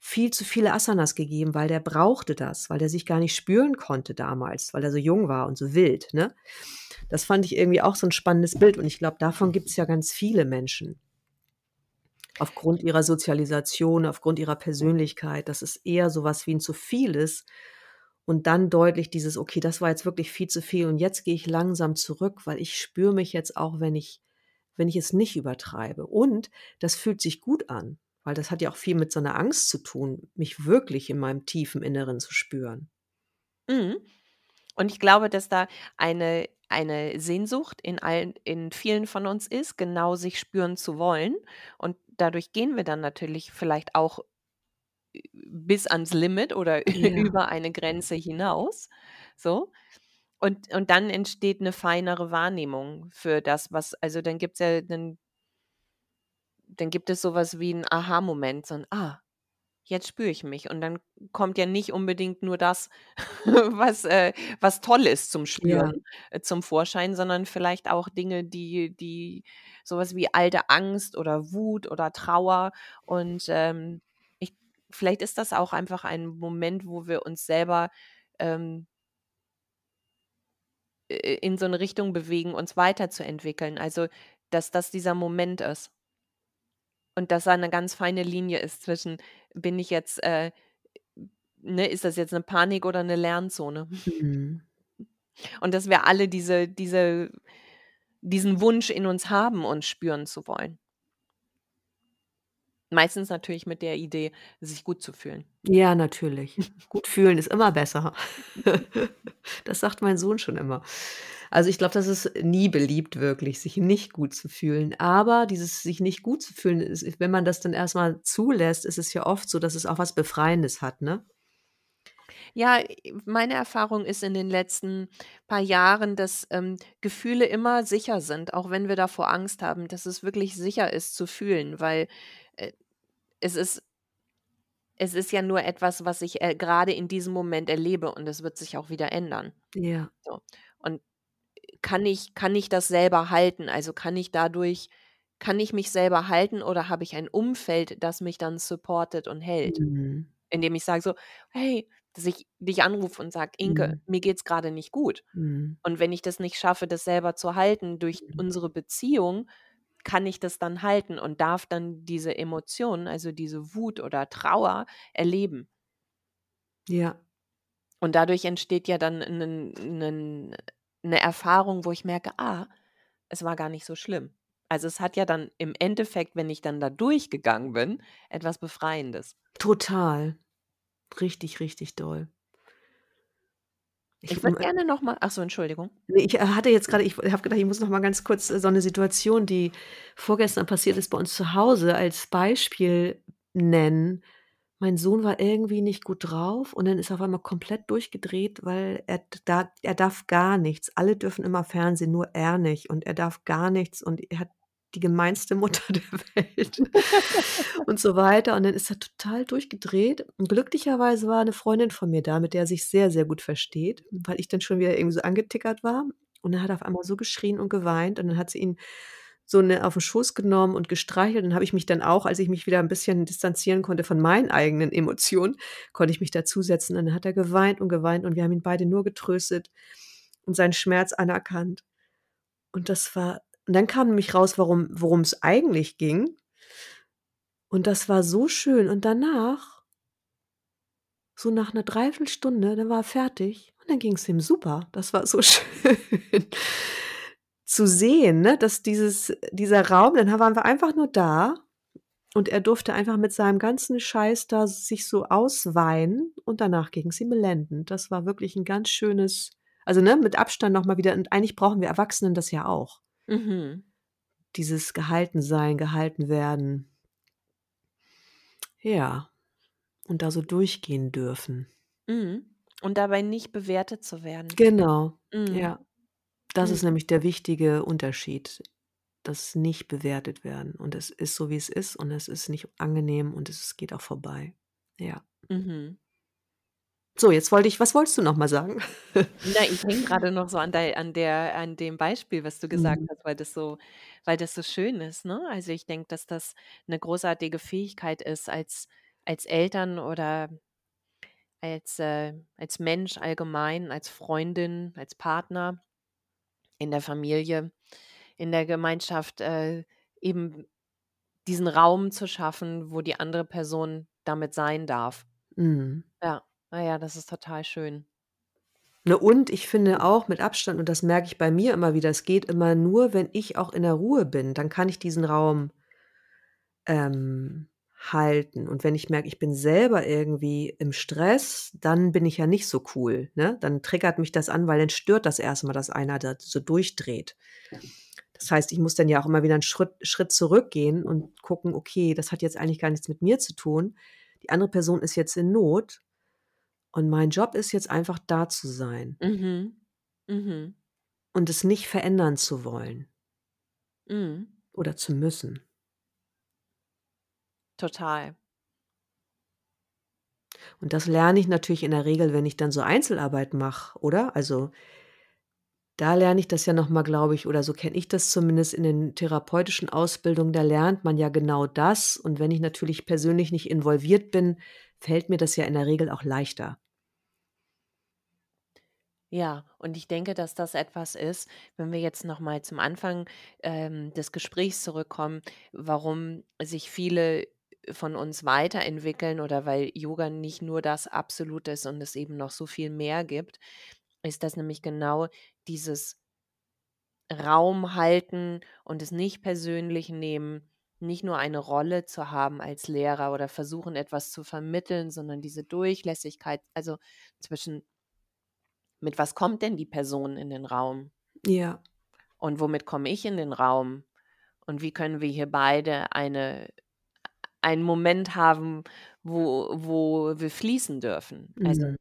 viel zu viele Asanas gegeben, weil der brauchte das, weil der sich gar nicht spüren konnte damals, weil er so jung war und so wild, ne? Das fand ich irgendwie auch so 'n spannendes Bild und ich glaube, davon gibt's ja ganz viele Menschen. Aufgrund ihrer Sozialisation, aufgrund ihrer Persönlichkeit, dass es eher so was wie 'n zu viel ist und dann deutlich dieses: „Okay, das war jetzt wirklich viel zu viel und jetzt gehe ich langsam zurück, weil ich spüre mich jetzt auch, wenn ich wenn ich es nicht übertreibe.“ Und das fühlt sich gut an, weil das hat ja auch viel mit so 'ner Angst zu tun, mich wirklich in meinem tiefen Inneren zu spüren. Mhm. Und ich glaube, dass da eine eine Sehnsucht in allen in vielen von uns ist, genau sich spüren zu wollen. Und dadurch gehen wir dann natürlich vielleicht auch ü bis ans Limit oder Ja. über eine Grenze hinaus, so. Und und dann entsteht 'ne feinere Wahrnehmung für das, was also, dann gibt's ja dann dann gibt es so was wie 'n Aha-Moment, so 'n: „Ah, jetzt spüre ich mich.“ Und dann kommt ja nicht unbedingt nur das, was, äh was toll ist zum Ja. Spüren, äh, zum Vorschein, sondern vielleicht auch Dinge, die die so was wie alte Angst oder Wut oder Trauer. Und, ähm, ich vielleicht ist das auch einfach ein Moment, wo wir uns selber, ähm äh, in so 'ne Richtung bewegen, uns weiterzuentwickeln. Also, dass das dieser Moment ist. Und dass da 'ne ganz feine Linie ist zwischen bin ich jetzt, äh ne, ist das jetzt 'ne Panik oder 'ne Lernzone? Mhm. Und dass wir alle diese diese diesen Wunsch in uns haben, uns spüren zu wollen. Meistens natürlich mit der Idee, sich gut zu fühlen. Ja, natürlich. Gut fühlen ist immer besser. Das sagt mein Sohn schon immer. Also, ich glaube, das ist nie beliebt wirklich, sich nicht gut zu fühlen. Aber dieses sich nicht gut zu fühlen, ist wenn man das dann erst mal zulässt, ist es ja oft so, dass es auch was Befreiendes hat, ne? Ja, meine Erfahrung ist in den letzten paar Jahren, dass, ähm, Gefühle immer sicher sind, auch wenn wir davor Angst haben, dass es wirklich sicher ist zu fühlen, weil, äh, es ist es ist ja nur etwas, was ich, äh, grade in diesem Moment erlebe und es wird sich auch wieder ändern. Ja. So, und, kann ich kann ich das selber halten? Also, kann ich dadurch kann ich mich selber halten oder habe ich ein Umfeld, das mich dann supportet und hält? Mhm. Indem ich sage so: „Hey“ dass ich dich anrufe und sage: „Inke, Mhm. mir geht's grade nicht gut.“ Mhm. Und wenn ich das nicht schaffe, das selber zu halten durch Mhm. unsere Beziehung, kann ich das dann halten und darf dann diese Emotionen, also diese Wut oder Trauer erleben. Ja. Und dadurch entsteht ja dann 'nen 'nen 'ne Erfahrung, wo ich merke: „Ah, es war gar nicht so schlimm.“ Also, es hat ja dann im Endeffekt, wenn ich dann da durchgegangen bin, etwas Befreiendes. Total. Richtig, richtig doll. Ich Ich würde gerne noch mal ach so, Entschuldigung. Ich, äh, hatte jetzt grade ich habe gedacht, ich muss noch mal ganz kurz, äh, so 'ne Situation, die vorgestern passiert ist bei uns zu Hause, als Beispiel nennen. Mein Sohn war irgendwie nicht gut drauf und dann ist er auf einmal komplett durchgedreht, weil er da er darf gar nichts. Alle dürfen immer Fernsehen, nur er nicht und er darf gar nichts und er hat die gemeinste Mutter der Welt und so weiter. Und dann ist er total durchgedreht und glücklicherweise war 'ne Freundin von mir da, mit der er sich sehr, sehr gut versteht, weil ich dann schon wieder irgendwie so angetickert war. Und dann hat er auf einmal so geschrien und geweint und dann hat sie ihn so, ne, auf 'n Schoß genommen und gestreichelt. Dann habe ich mich dann auch, als ich mich wieder 'n bisschen distanzieren konnte von meinen eigenen Emotionen, konnte ich mich dazusetzen. Und dann hat er geweint und geweint und wir haben ihn beide nur getröstet und seinen Schmerz anerkannt. Und das war und dann kam nämlich raus, warum worum's eigentlich ging. Und das war so schön. Und danach so nach 'ner Dreiviertelstunde, dann war er fertig und dann ging's ihm super. Das war so schön zu sehen, ne, dass dieses dieser Raum dann waren wir einfach nur da und er durfte einfach mit seinem ganzen Scheiß da sich so ausweinen und danach ging's ihm blendend. Das war wirklich 'n ganz schönes also, ne, mit Abstand noch mal wieder und eigentlich brauchen wir Erwachsenen das ja auch. Mhm. Dieses Gehaltensein, gehalten werden. Ja. Und da so durchgehen dürfen. Mhm. Und dabei nicht bewertet zu werden. Genau, Mhm. ja. Das ist Mhm. nämlich der wichtige Unterschied, das nicht bewertet werden. Und es ist so, wie es ist und es ist nicht angenehm und es geht auch vorbei. Ja. Mhm. So, jetzt wollte ich was wolltest du noch mal sagen? Na, ich hänge grade noch so an dei an der an dem Beispiel, was du gesagt Mhm. hast, weil das so weil das so schön ist, ne? Also, ich denke, dass das 'ne großartige Fähigkeit ist als als Eltern oder als, äh als Mensch allgemein, als Freundin, als Partner in der Familie, in der Gemeinschaft, äh, eben diesen Raum zu schaffen, wo die andere Person damit sein darf. Mhm. Ja, ah ja, das ist total schön. Ne, und ich finde auch mit Abstand und das merke ich bei mir immer wieder, es geht immer nur, wenn ich auch in der Ruhe bin, dann kann ich diesen Raum ähm, halten. Und wenn ich merke, ich bin selber irgendwie im Stress, dann bin ich ja nicht so cool, ne? Dann triggert mich das an, weil dann stört das erst mal, dass einer da so durchdreht. Das heißt, ich muss dann ja auch immer wieder 'n Schritt Schritt zurückgehen und gucken: „Okay, das hat jetzt eigentlich gar nichts mit mir zu tun. Die andere Person ist jetzt in Not und mein Job ist jetzt einfach da zu sein.“ Mhm. Mhm. Und es nicht verändern zu wollen. Mhm. Oder zu müssen. Total. Und das lerne ich natürlich in der Regel, wenn ich dann so Einzelarbeit mache, oder? Also da lerne ich das ja noch mal, glaube ich oder so kenne ich das zumindest in den therapeutischen Ausbildungen, da lernt man ja genau das. Und wenn ich natürlich persönlich nicht involviert bin, fällt mir das ja in der Regel auch leichter. Ja, und ich denke, dass das etwas ist, wenn wir jetzt noch mal zum Anfang, ähm, des Gesprächs zurückkommen, warum sich viele von uns weiterentwickeln oder weil Yoga nicht nur das Absolute ist und es eben noch so viel mehr gibt, ist das nämlich genau dieses Raum halten und es nicht persönlich nehmen, nicht nur eine Rolle zu haben als Lehrer oder versuchen, etwas zu vermitteln, sondern diese Durchlässigkeit, also zwischen mit was kommt denn die Person in den Raum? Ja. Und womit komme ich in den Raum? Und wie können wir hier beide eine einen Moment haben, wo wo wir fließen dürfen? Also Mhm.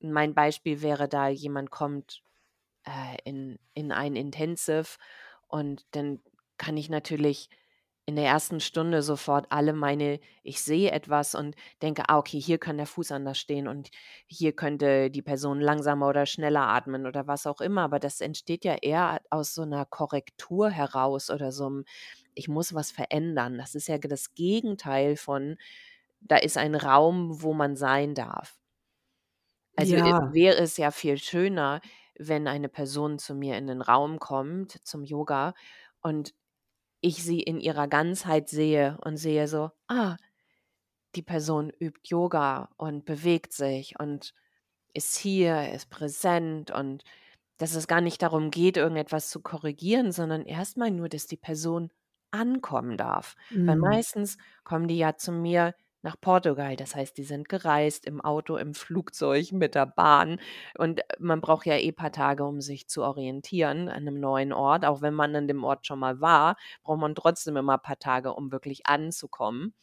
mein Beispiel wäre da, jemand kommt, äh, in in ein Intensive und dann kann ich natürlich in der 1. Stunde sofort alle meine ich sehe etwas und denke: „Ah, okay, hier kann der Fuß anders stehen und hier könnte die Person langsamer oder schneller atmen“, oder was auch immer. Aber das entsteht ja eher aus so 'ner Korrektur heraus oder so 'm ich muss was verändern. Das ist ja das Gegenteil von da ist ein Raum, wo man sein darf. Also, Ja. wäre es ja viel schöner, wenn eine Person zu mir in den Raum kommt, zum Yoga, und ich sie in ihrer Ganzheit sehe und sehe so: „Ah, die Person übt Yoga und bewegt sich und ist hier, er ist präsent und dass es gar nicht darum geht, irgendetwas zu korrigieren, sondern erst mal nur, dass die Person ankommen darf. Weil Mhm. meistens kommen die ja zu mir nach Portugal. Das heißt, die sind gereist im Auto, im Flugzeug, mit der Bahn und man braucht ja eh paar Tage, um sich zu orientieren an 'nem neuen Ort. Auch wenn man an dem Ort schon mal war, braucht man trotzdem immer paar Tage, um wirklich anzukommen.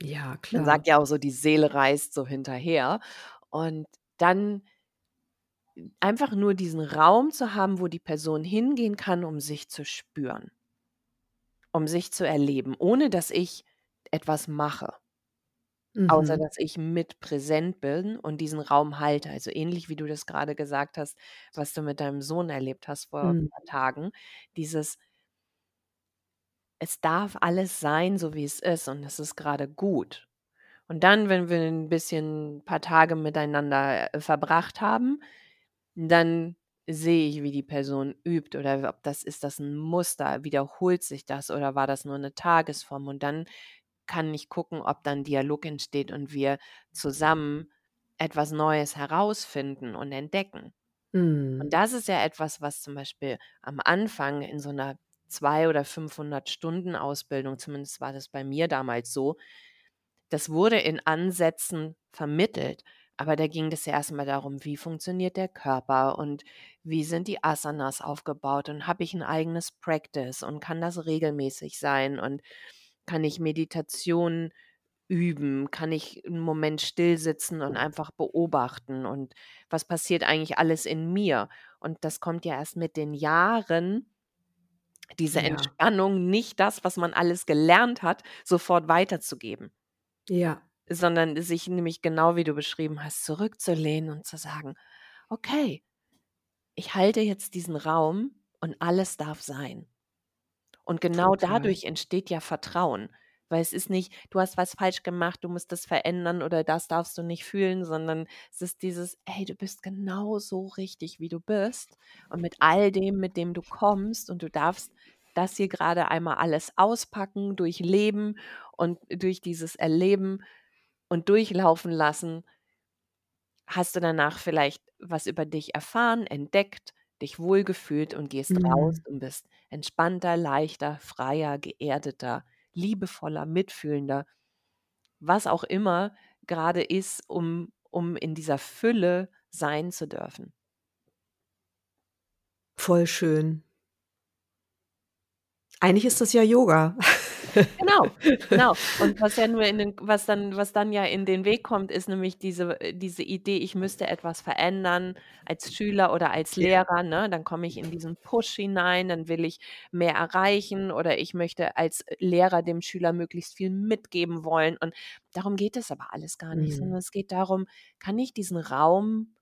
Ja, Man klar. sagt ja auch so, die Seele reist so hinterher und dann einfach nur diesen Raum zu haben, wo die Person hingehen kann, um sich zu spüren. Um sich zu erleben, ohne dass ich etwas mache. Außer Mhm. dass ich mit präsent bin und diesen Raum halte. Also, ähnlich wie du das grade gesagt hast, was du mit deinem Sohn erlebt hast vor Mhm. paar Tagen. Dieses es darf alles sein, so wie es ist und es ist grade gut. Und dann, wenn wir 'n bisschen paar Tage miteinander, äh, verbracht haben, dann sehe ich, wie die Person übt oder ob das ist das 'n Muster? Wiederholt sich das oder war das nur 'ne Tagesform? Und dann kann ich gucken, ob da 'n Dialog entsteht und wir zusammen etwas Neues herausfinden und entdecken. Und Mhm. das ist ja etwas, was zum Beispiel am Anfang in so 'ner 2 oder 500 Stunden Ausbildung, zumindest war das bei mir damals so das wurde in Ansätzen vermittelt, aber da ging es ja erst mal darum, wie funktioniert der Körper und wie sind die Asanas aufgebaut und habe ich 'n eigenes Practice und kann das regelmäßig sein und kann ich Meditation üben? Kann ich 'n Moment stillsitzen und einfach beobachten und was passiert eigentlich alles in mir? Und das kommt ja erst mit den Jahren diese Ja. Entspannung, nicht das, was man alles gelernt hat, sofort weiterzugeben. Ja. Sondern sich nämlich genau wie du beschrieben hast, zurückzulehnen und zu sagen: „Okay, ich halte jetzt diesen Raum und alles darf sein.“ Und genau Total. dadurch entsteht ja Vertrauen, weil es ist nicht: „Du hast was falsch gemacht, du musst das verändern oder das darfst du nicht fühlen“, sondern es ist dieses: „Hey, du bist genauso richtig, wie du bist und mit all dem, mit dem du kommst und du darfst das hier grade einmal alles auspacken, durchleben und durch dieses Erleben und durchlaufen lassen“ hast du danach vielleicht was über dich erfahren, entdeckt, dich wohlgefühlt und gehst raus Mhm. und bist entspannter, leichter, freier, geerdeter, liebevoller, mitfühlender, was auch immer grade ist, um um in dieser Fülle sein zu dürfen. Voll schön. Eigentlich ist das ja Yoga. Genau, genau. Und was ja nur in den was dann was dann ja in den Weg kommt, ist nämlich diese äh, diese Idee, ich müsste etwas verändern als Schüler oder als. Lehrer, ne? Dann komme ich in diesen Push hinein, dann will ich mehr erreichen oder ich möchte als Lehrer dem Schüler möglichst viel mitgeben wollen. Und darum geht es aber alles gar nicht, sondern Mhm. es geht darum: Kann ich diesen Raum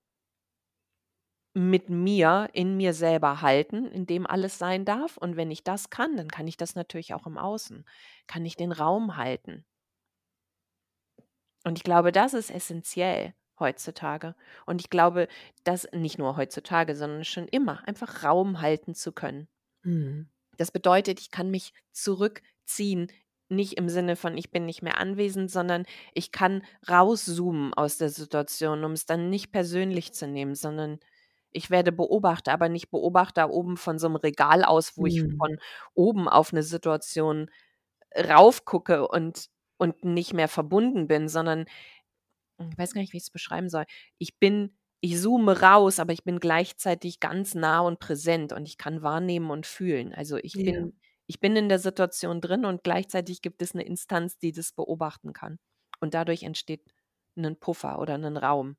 mit mir in mir selber halten, in dem alles sein darf? Und wenn ich das kann, dann kann ich das natürlich auch im Außen. Kann ich den Raum halten? Und ich glaube, das ist essenziell heutzutage. Und ich glaube, dass nicht nur heutzutage, sondern schon immer, einfach Raum halten zu können. Mhm. Das bedeutet, ich kann mich zurückziehen, nicht im Sinne von: „Ich bin nicht mehr anwesend“, sondern ich kann rauszoomen aus der Situation, um es dann nicht persönlich zu nehmen, sondern ich werde Beobachter, aber nicht Beobachter oben von so 'nem Regal aus, wo ich Mhm. von oben auf 'ne Situation rauf gucke und und nicht mehr verbunden bin, sondern hm, ich weiß gar nicht, wie ich's beschreiben soll. Ich bin ich zoome raus, aber ich bin gleichzeitig ganz nah und präsent und ich kann wahrnehmen und fühlen. Also, ich Ja. bin ich bin in der Situation drin und gleichzeitig gibt es 'ne Instanz, die das beobachten kann. Und dadurch entsteht 'nen Puffer oder 'nen Raum.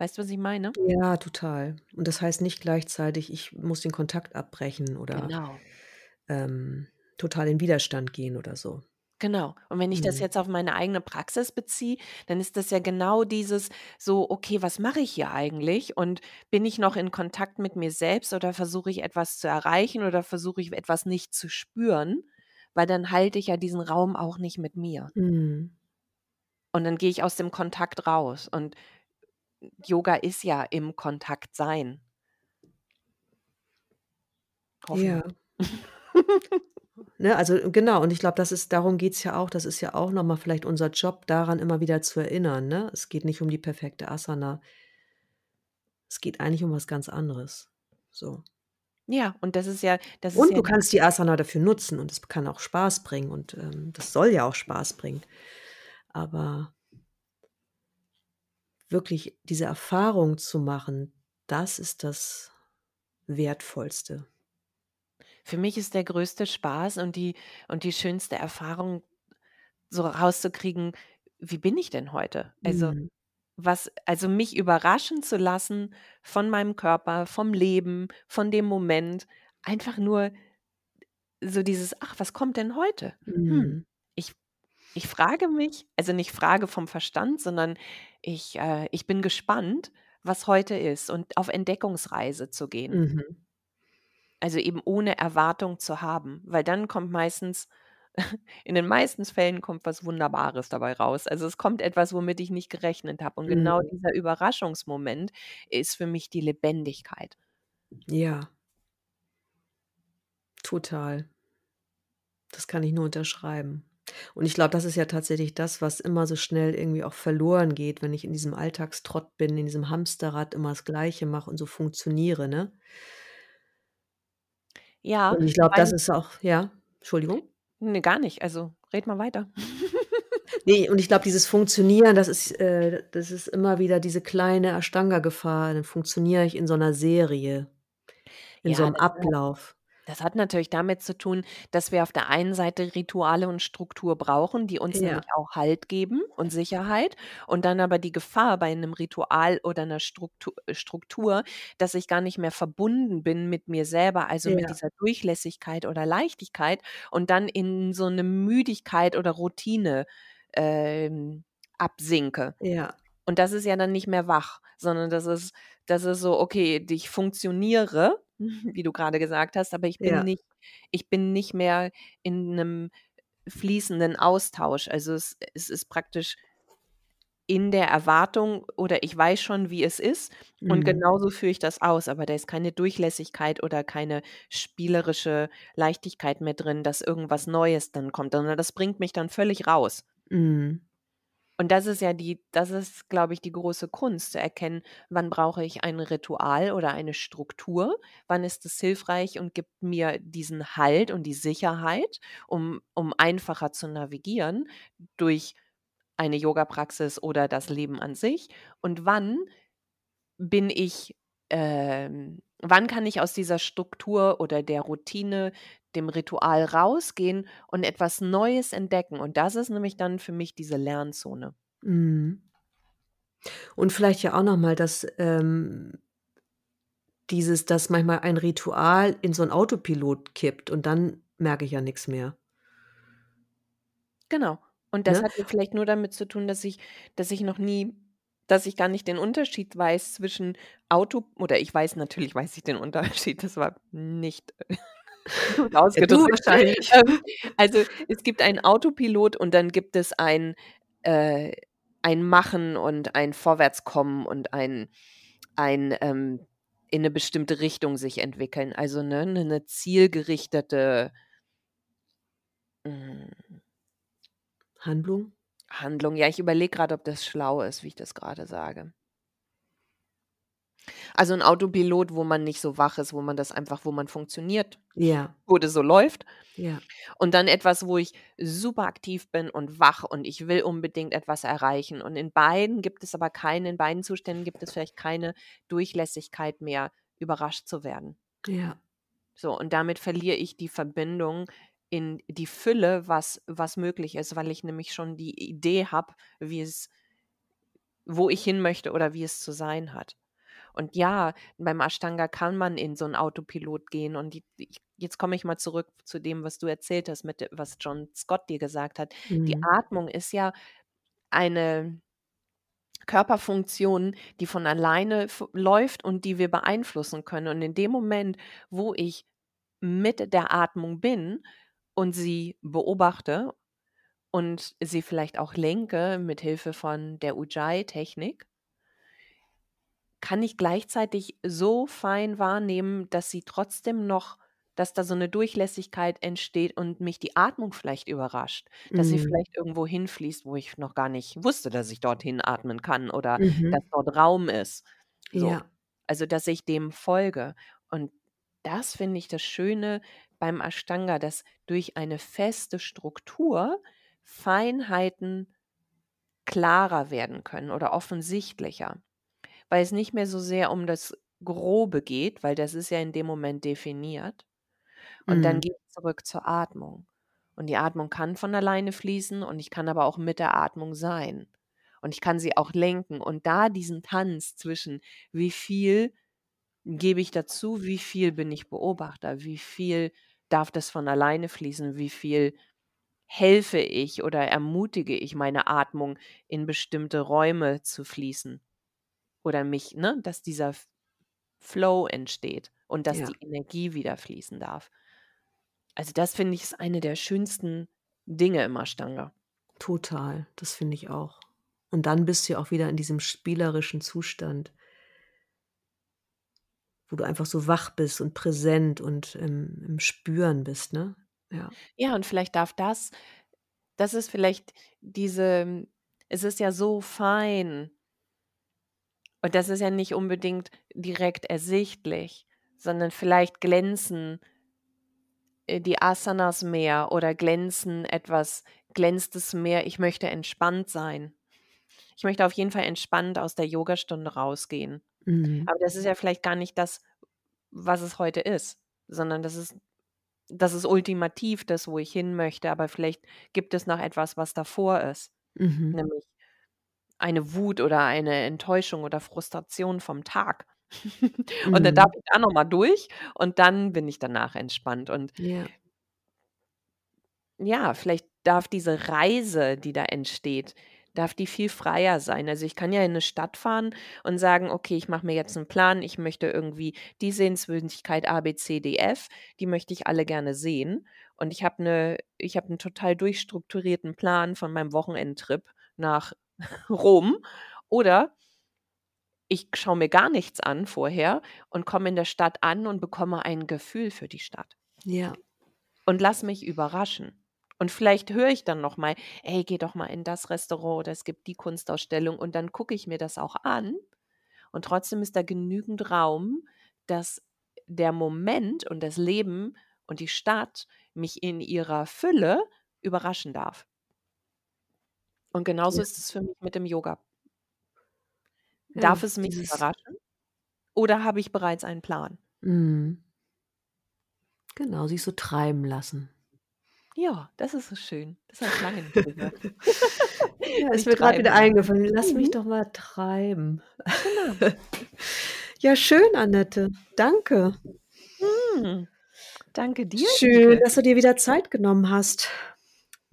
Weißt du, was ich meine? Ja, total. Und das heißt nicht gleichzeitig, ich muss den Kontakt abbrechen oder, Genau. ähm, total in Widerstand gehen oder so. Genau. Und wenn ich das Mhm. jetzt auf meine eigene Praxis beziehe, dann ist das ja genau dieses so: „Okay, was mache ich hier eigentlich? Und bin ich noch in Kontakt mit mir selbst oder versuche ich etwas zu erreichen oder versuche ich etwas nicht zu spüren?“ Weil dann halte ich ja diesen Raum auch nicht mit mir. Mhm. Und dann gehe ich aus dem Kontakt raus und Yoga ist ja im Kontakt sein. Ja. Ne, also genau, und ich glaube, das ist darum geht's ja auch. Das ist ja auch noch mal vielleicht unser Job, daran immer wieder zu erinnern, ne? Es geht nicht um die perfekte Asana. Es geht eigentlich um was ganz anderes. So. Ja, und das ist ja das ist Und ja du kannst die Asana dafür nutzen und es kann auch Spaß bringen und, ähm, das soll ja auch Spaß bringen. Aber wirklich diese Erfahrung zu machen, das ist das Wertvollste. Für mich ist der größte Spaß und die und die schönste Erfahrung, so rauszukriegen: „Wie bin ich denn heute?“ Also, Mhm. was also, mich überraschen zu lassen von meinem Körper, vom Leben, von dem Moment. Einfach nur so dieses: „Ach, was kommt denn heute? Hm, Mhm. ich ich frage mich“ also, nicht Frage vom Verstand, sondern ich äh, ich bin gespannt, was heute ist und auf Entdeckungsreise zu gehen. Mhm. Also, eben ohne Erwartung zu haben, weil dann kommt meistens in den meisten Fällen kommt was Wunderbares dabei raus. Also, es kommt etwas, womit ich nicht gerechnet habe. Und genau Mhm. dieser Überraschungsmoment ist für mich die Lebendigkeit. Ja. Total. Das kann ich nur unterschreiben. Und ich glaube, das ist ja tatsächlich das, was immer so schnell irgendwie auch verloren geht, wenn ich in diesem Alltagstrott bin, in diesem Hamsterrad immer das Gleiche mache und so funktioniere, ne? Ja, Und ich glaube, das weil ist auch ja, Entschuldigung? Ne, gar nicht. Also, red mal weiter. Ne, und ich glaube, dieses Funktionieren, das ist äh, das ist immer wieder diese kleine Ashtanga-Gefahr. Dann funktioniere ich in so 'ner Serie, in so Ja, 'nem das hat Ablauf. Das hat natürlich damit zu tun, dass wir auf der einen Seite Rituale und Struktur brauchen, die uns nämlich Ja. auch Halt geben und Sicherheit. Und dann aber die Gefahr bei 'nem Ritual oder 'ner Struktu Struktur, dass ich gar nicht mehr verbunden bin mit mir selber, also, mit Ja. dieser Durchlässigkeit oder Leichtigkeit und dann in so 'ne Müdigkeit oder Routine, ähm, absinke. Ja. Und das ist ja dann nicht mehr wach, sondern das ist das ist so, okay, d ich funktioniere, wie du grade gesagt hast, aber ich bin Ja. nicht ich bin nicht mehr in 'nem fließenden Austausch. Also, es es ist praktisch in der Erwartung oder ich weiß schon, wie es ist und Mhm. genauso führe ich das aus, aber da ist keine Durchlässigkeit oder keine spielerische Leichtigkeit mehr drin, dass irgendwas Neues dann kommt, sondern das bringt mich dann völlig raus. Mhm. Und das ist ja die das ist, glaube ich, die große Kunst zu erkennen, wann brauche ich ein Ritual oder eine Struktur? Wann ist es hilfreich und gibt mir diesen Halt und die Sicherheit, um um einfacher zu navigieren durch eine Yogapraxis oder das Leben an sich? Und wann bin ich ähm, wann kann ich aus dieser Struktur oder der Routine, dem Ritual rausgehen und etwas Neues entdecken? Und das ist nämlich dann für mich diese Lernzone. Mhm. Und vielleicht ja auch noch mal, dass, ähm dieses dass manchmal ein Ritual in so 'n Autopilot kippt und dann merke ich ja nix mehr. Genau. Und das Ne? hat ja vielleicht nur damit zu tun, dass ich dass ich noch nie dass ich gar nicht den Unterschied weiß zwischen Auto oder ich weiß natürlich weiß ich den Unterschied, das war nicht Ja, ausgedrückt. wahrscheinlich. Ähm, also, es gibt einen Autopilot und dann gibt es ein äh, ein Machen und ein Vorwärtskommen und ein ein, ähm, in 'ne bestimmte Richtung sich entwickeln, also, ne, 'ne 'ne zielgerichtete hm Handlung? Handlung. Ja, ich überlege grad, ob das schlau ist, wie ich das grade sage. Also, 'n Autopilot, wo man nicht so wach ist, wo man das einfach wo man funktioniert, Ja. wo das so läuft. Ja. Und dann etwas, wo ich super aktiv bin und wach und ich will unbedingt etwas erreichen. Und in beiden gibt es aber keine in beiden Zuständen gibt es vielleicht keine Durchlässigkeit mehr, überrascht zu werden. Ja. So, und damit verliere ich die Verbindung in die Fülle, was was möglich ist, weil ich nämlich schon die Idee habe, wie es wo ich hin möchte oder wie es zu sein hat. Und ja, beim Ashtanga kann man in so 'n Autopilot gehen und die ich jetzt komme ich mal zurück zu dem, was du erzählt hast mit was John Scott dir gesagt hat. Die Mhm. Atmung ist ja eine Körperfunktion, die von alleine läuft und die wir beeinflussen können. Und in dem Moment, wo ich mit der Atmung bin und sie beobachte und sie vielleicht auch lenke mit Hilfe von der Ujjayi-Technik kann ich gleichzeitig so fein wahrnehmen, dass sie trotzdem noch dass da so 'ne Durchlässigkeit entsteht und mich die Atmung vielleicht überrascht, dass sie Mhm. vielleicht irgendwo hinfließt, wo ich noch gar nicht wusste, dass ich dorthin atmen kann oder dass Mhm. dort Raum ist. So. Ja. Also, dass ich dem folge. Und das finde ich das Schöne beim Ashtanga, dass durch eine feste Struktur Feinheiten klarer werden können oder offensichtlicher, weil es nicht mehr so sehr um das Grobe geht, weil das ist ja in dem Moment definiert. Und dann Mhm. geht's zurück zur Atmung. Und die Atmung kann von alleine fließen und ich kann aber auch mit der Atmung sein. Und ich kann sie auch lenken und da diesen Tanz zwischen wie viel gebe ich dazu, wie viel bin ich Beobachter, wie viel darf das von alleine fließen, wie viel helfe ich oder ermutige ich meine Atmung in bestimmte Räume zu fließen oder mich ne, dass dieser Flow entsteht und dass Ja. die Energie wieder fließen darf. Also, das finde ich, ist eine der schönsten Dinge im Ashtanga. Total, das finde ich auch. Und dann bist du ja auch wieder in diesem spielerischen Zustand wo du einfach so wach bist und präsent und im im Spüren bist, ne? Ja. Ja, und vielleicht darf das das ist vielleicht diese es ist ja so fein und das ist ja nicht unbedingt direkt ersichtlich, sondern vielleicht glänzen äh, die Asanas mehr oder glänzen etwas glänzt es mehr, ich möchte entspannt sein. Ich möchte auf jeden Fall entspannt aus der Yogastunde rausgehen. Mhm. Aber das ist ja vielleicht gar nicht das, was es heute ist, sondern das ist das ist ultimativ das, wo ich hin möchte, aber vielleicht gibt es noch etwas, was davor ist, Mhm. nämlich eine Wut oder eine Enttäuschung oder Frustration vom Tag. Und dann darf Mhm. ich da noch mal durch und dann bin ich danach entspannt und Ja. ja, vielleicht darf diese Reise, die da entsteht darf die viel freier sein. Also, ich kann ja in 'ne Stadt fahren und sagen: „Okay, ich mache mir jetzt 'n Plan. Ich möchte irgendwie die Sehenswürdigkeit A, B, C, D, F, die möchte ich alle gerne sehen.“ Und ich habe 'ne ich habe 'n total durchstrukturierten Plan von meinem Wochenendtrip nach Rom. Oder ich schaue mir gar nichts an vorher und komme in der Stadt an und bekomme ein Gefühl für die Stadt. Ja. Und lasse mich überraschen. Und vielleicht höre ich dann noch mal: „Ey, geh doch mal in das Restaurant oder es gibt die Kunstausstellung.“ Und dann gucke ich mir das auch an und trotzdem ist da genügend Raum, dass der Moment und das Leben und die Stadt mich in ihrer Fülle überraschen darf. Und genauso Ja. ist es für mich mit dem Yoga. Ja, Darf es mich überraschen oder habe ich bereits einen Plan? Mhm. Genau, sich so treiben lassen. Ja, das ist so schön. Das habe ich lange nicht gehört. Ja, ist mir grad wieder eingefallen. Lass mich Mhm. doch mal treiben. Genau. Ja, schön, Annette. Danke. Hm. Danke dir, Schön, Ike. dass du dir wieder Zeit genommen hast.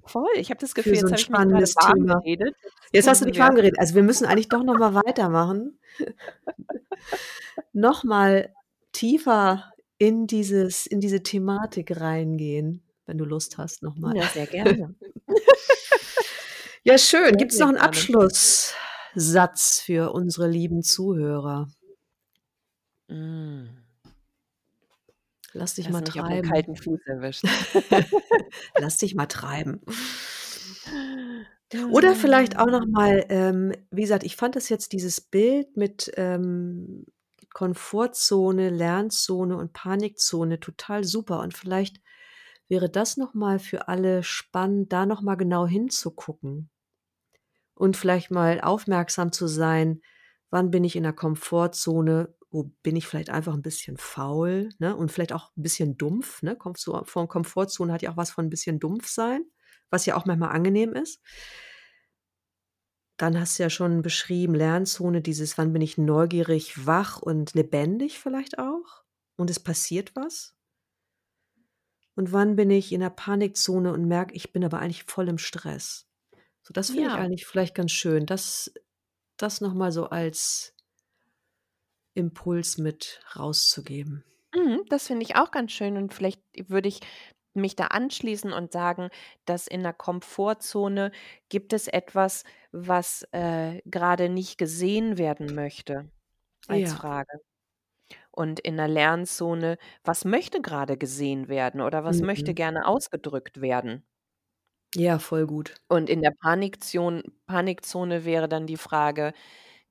Voll, ich habe das Gefühl, so jetzt habe ich mich warm Thema. geredet. Jetzt Jetzt hast du dich warm geredet. Also, wir müssen eigentlich doch noch mal weitermachen. Noch mal tiefer in dieses in diese Thematik reingehen, wenn du Lust hast noch mal. Ja, sehr gerne. Ja, schön. Gibt's sehr noch 'n gerne. Abschlusssatz für unsere lieben Zuhörer? Hm. Lass dich Hast mal treiben. kalten Fuß erwischt. Lass dich mal treiben. Oder vielleicht auch noch mal, ähm wie gesagt, ich fand das jetzt dieses Bild mit, ähm, Komfortzone, Lernzone und Panikzone total super und vielleicht wäre das noch mal für alle spannend, da noch mal genau hinzugucken. Und vielleicht mal aufmerksam zu sein: Wann bin ich in der Komfortzone? Wo bin ich vielleicht einfach 'n bisschen faul, ne, und vielleicht auch 'n bisschen dumpf, ne? Kommt so vor Komfortzone hat ja auch was von 'n bisschen dumpf sein, was ja auch manchmal angenehm ist. Dann hast du ja schon beschrieben, Lernzone, dieses wann bin ich neugierig, wach und lebendig vielleicht auch und es passiert was? Und wann bin ich in der Panikzone und merke, ich bin aber eigentlich voll im Stress? So, das finde ich Ja. eigentlich vielleicht ganz schön, das das noch mal so als Impuls mit rauszugeben. Mhm, das finde ich auch ganz schön und vielleicht würde ich mich da anschließen und sagen, dass in der Komfortzone gibt es etwas, was, äh, grade nicht gesehen werden möchte als Ja. Frage. Und in der Lernzone, was möchte grade gesehen werden oder was möchte Mhm. gerne ausgedrückt werden? Ja, voll gut. Und in der Panikzon Panikzone wäre dann die Frage: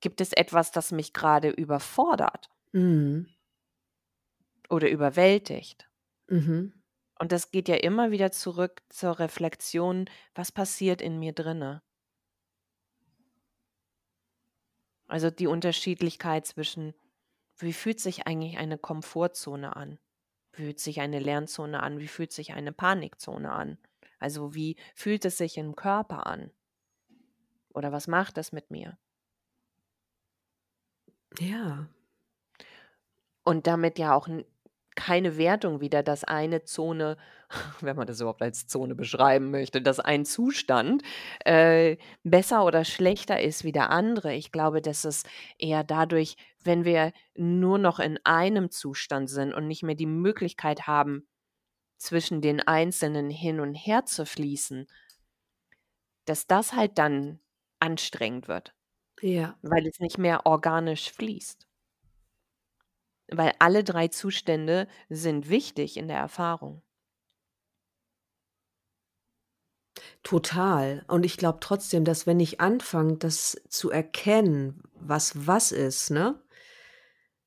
„Gibt es etwas, das mich grade überfordert?“ Mhm. oder überwältigt. Mhm. Und das geht ja immer wieder zurück zur Reflexion, was passiert in mir drinne? Also die Unterschiedlichkeit zwischen, wie fühlt sich eigentlich eine Komfortzone an? Wie fühlt sich eine Lernzone an? Wie fühlt sich eine Panikzone an? Also wie fühlt es sich im Körper an? Oder was macht das mit mir? Ja. Und damit ja auch keine Wertung wieder, dass eine Zone, wenn man das überhaupt als Zone beschreiben möchte, dass ein Zustand äh, besser oder schlechter ist wie der andere. Ich glaube, dass es eher dadurch, wenn wir nur noch in einem Zustand sind und nicht mehr die Möglichkeit haben, zwischen den Einzelnen hin und her zu fließen, dass das halt dann anstrengend wird, Ja. weil es nicht mehr organisch fließt. Weil alle drei Zustände sind wichtig in der Erfahrung. Total. Und ich glaube trotzdem, dass wenn ich anfange, das zu erkennen, was was ist, ne,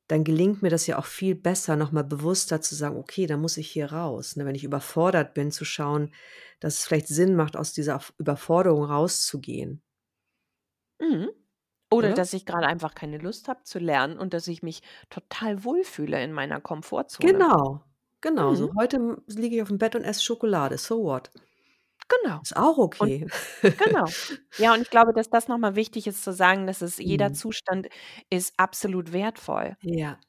dann gelingt mir das ja auch viel besser, noch mal bewusster zu sagen: „Okay, da muss ich hier raus“, ne? Wenn ich überfordert bin, zu schauen, dass es vielleicht Sinn macht, aus dieser Überforderung rauszugehen, Mhm. Oder oder? dass ich gerade einfach keine Lust habe zu lernen und dass ich mich total wohlfühle in meiner Komfortzone. Genau, genau Mhm. so. Heute, hm, liege ich aufm Bett und esse Schokolade, so what? Genau. Ist auch Und okay. genau. Ja, und ich glaube, dass das noch mal wichtig ist zu sagen, dass es jeder Mhm. Zustand ist absolut wertvoll. Ja,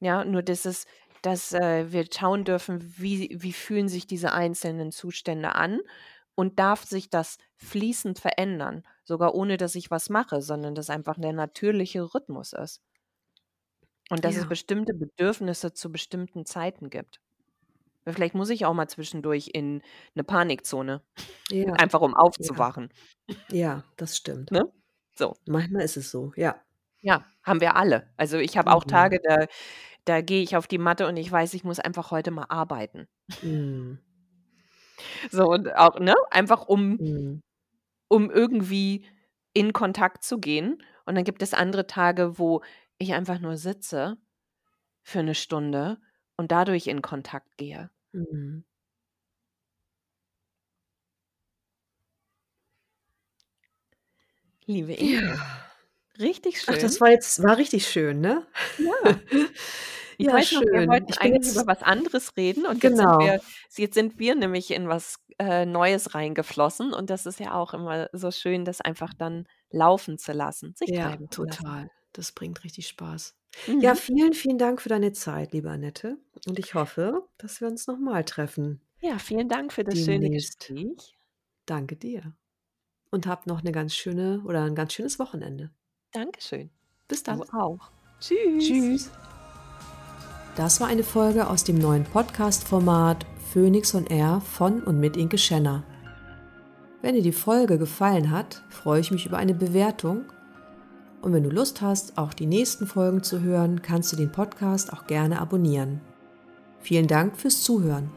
Ja, nur dass es dass, äh, wir schauen dürfen, wie wie fühlen sich diese einzelnen Zustände an und darf sich das fließend verändern, sogar ohne dass ich was mache, sondern dass einfach der natürliche Rhythmus ist. Und dass es ja, bestimmte Bedürfnisse zu bestimmten Zeiten gibt. Vielleicht muss ich auch mal zwischendurch in 'ne Panikzone, ja, einfach um ja, aufzuwachen, ja, das stimmt. ne? So. Manchmal ist es so, ja. Ja, haben wir alle. Also, ich habe auch Mhm. Tage, da da gehe ich auf die Matte und ich weiß, ich muss einfach heute mal arbeiten. Mhm. So und auch ne, einfach um Mhm. um irgendwie in Kontakt zu gehen. Und dann gibt es andere Tage, wo ich einfach nur sitze für 'ne Stunde und dadurch in Kontakt gehe. Mhm. Liebe Ja. Inke, richtig Ach, schön. das war jetzt war richtig schön, ne? Ja. Ich Ja, weiß noch, wir schön. wollten eigentlich über was anderes reden und jetzt sind genau. wir jetzt sind wir nämlich in was, äh, Neues reingeflossen und das ist ja auch immer so schön, das einfach dann laufen zu lassen, sich Ja, treiben zu lassen. total. Das bringt richtig Spaß. Mhm. Ja, vielen, vielen Dank für deine Zeit, liebe Annette. Und ich hoffe, dass wir uns noch mal treffen Ja, vielen Dank für das schöne demnächst. Gespräch. Danke dir. Und hab noch 'ne ganz schöne oder 'n ganz schönes Wochenende. Dankeschön. Bis Du dann. auch. Tschüss. Tschüss. Das war eine Folge aus dem neuen Podcast-Format Phoenix on Air von und mit Inke Schenner. Wenn dir die Folge gefallen hat, freue ich mich über eine Bewertung. Und wenn du Lust hast, auch die nächsten Folgen zu hören, kannst du den Podcast auch gerne abonnieren. Vielen Dank fürs Zuhören.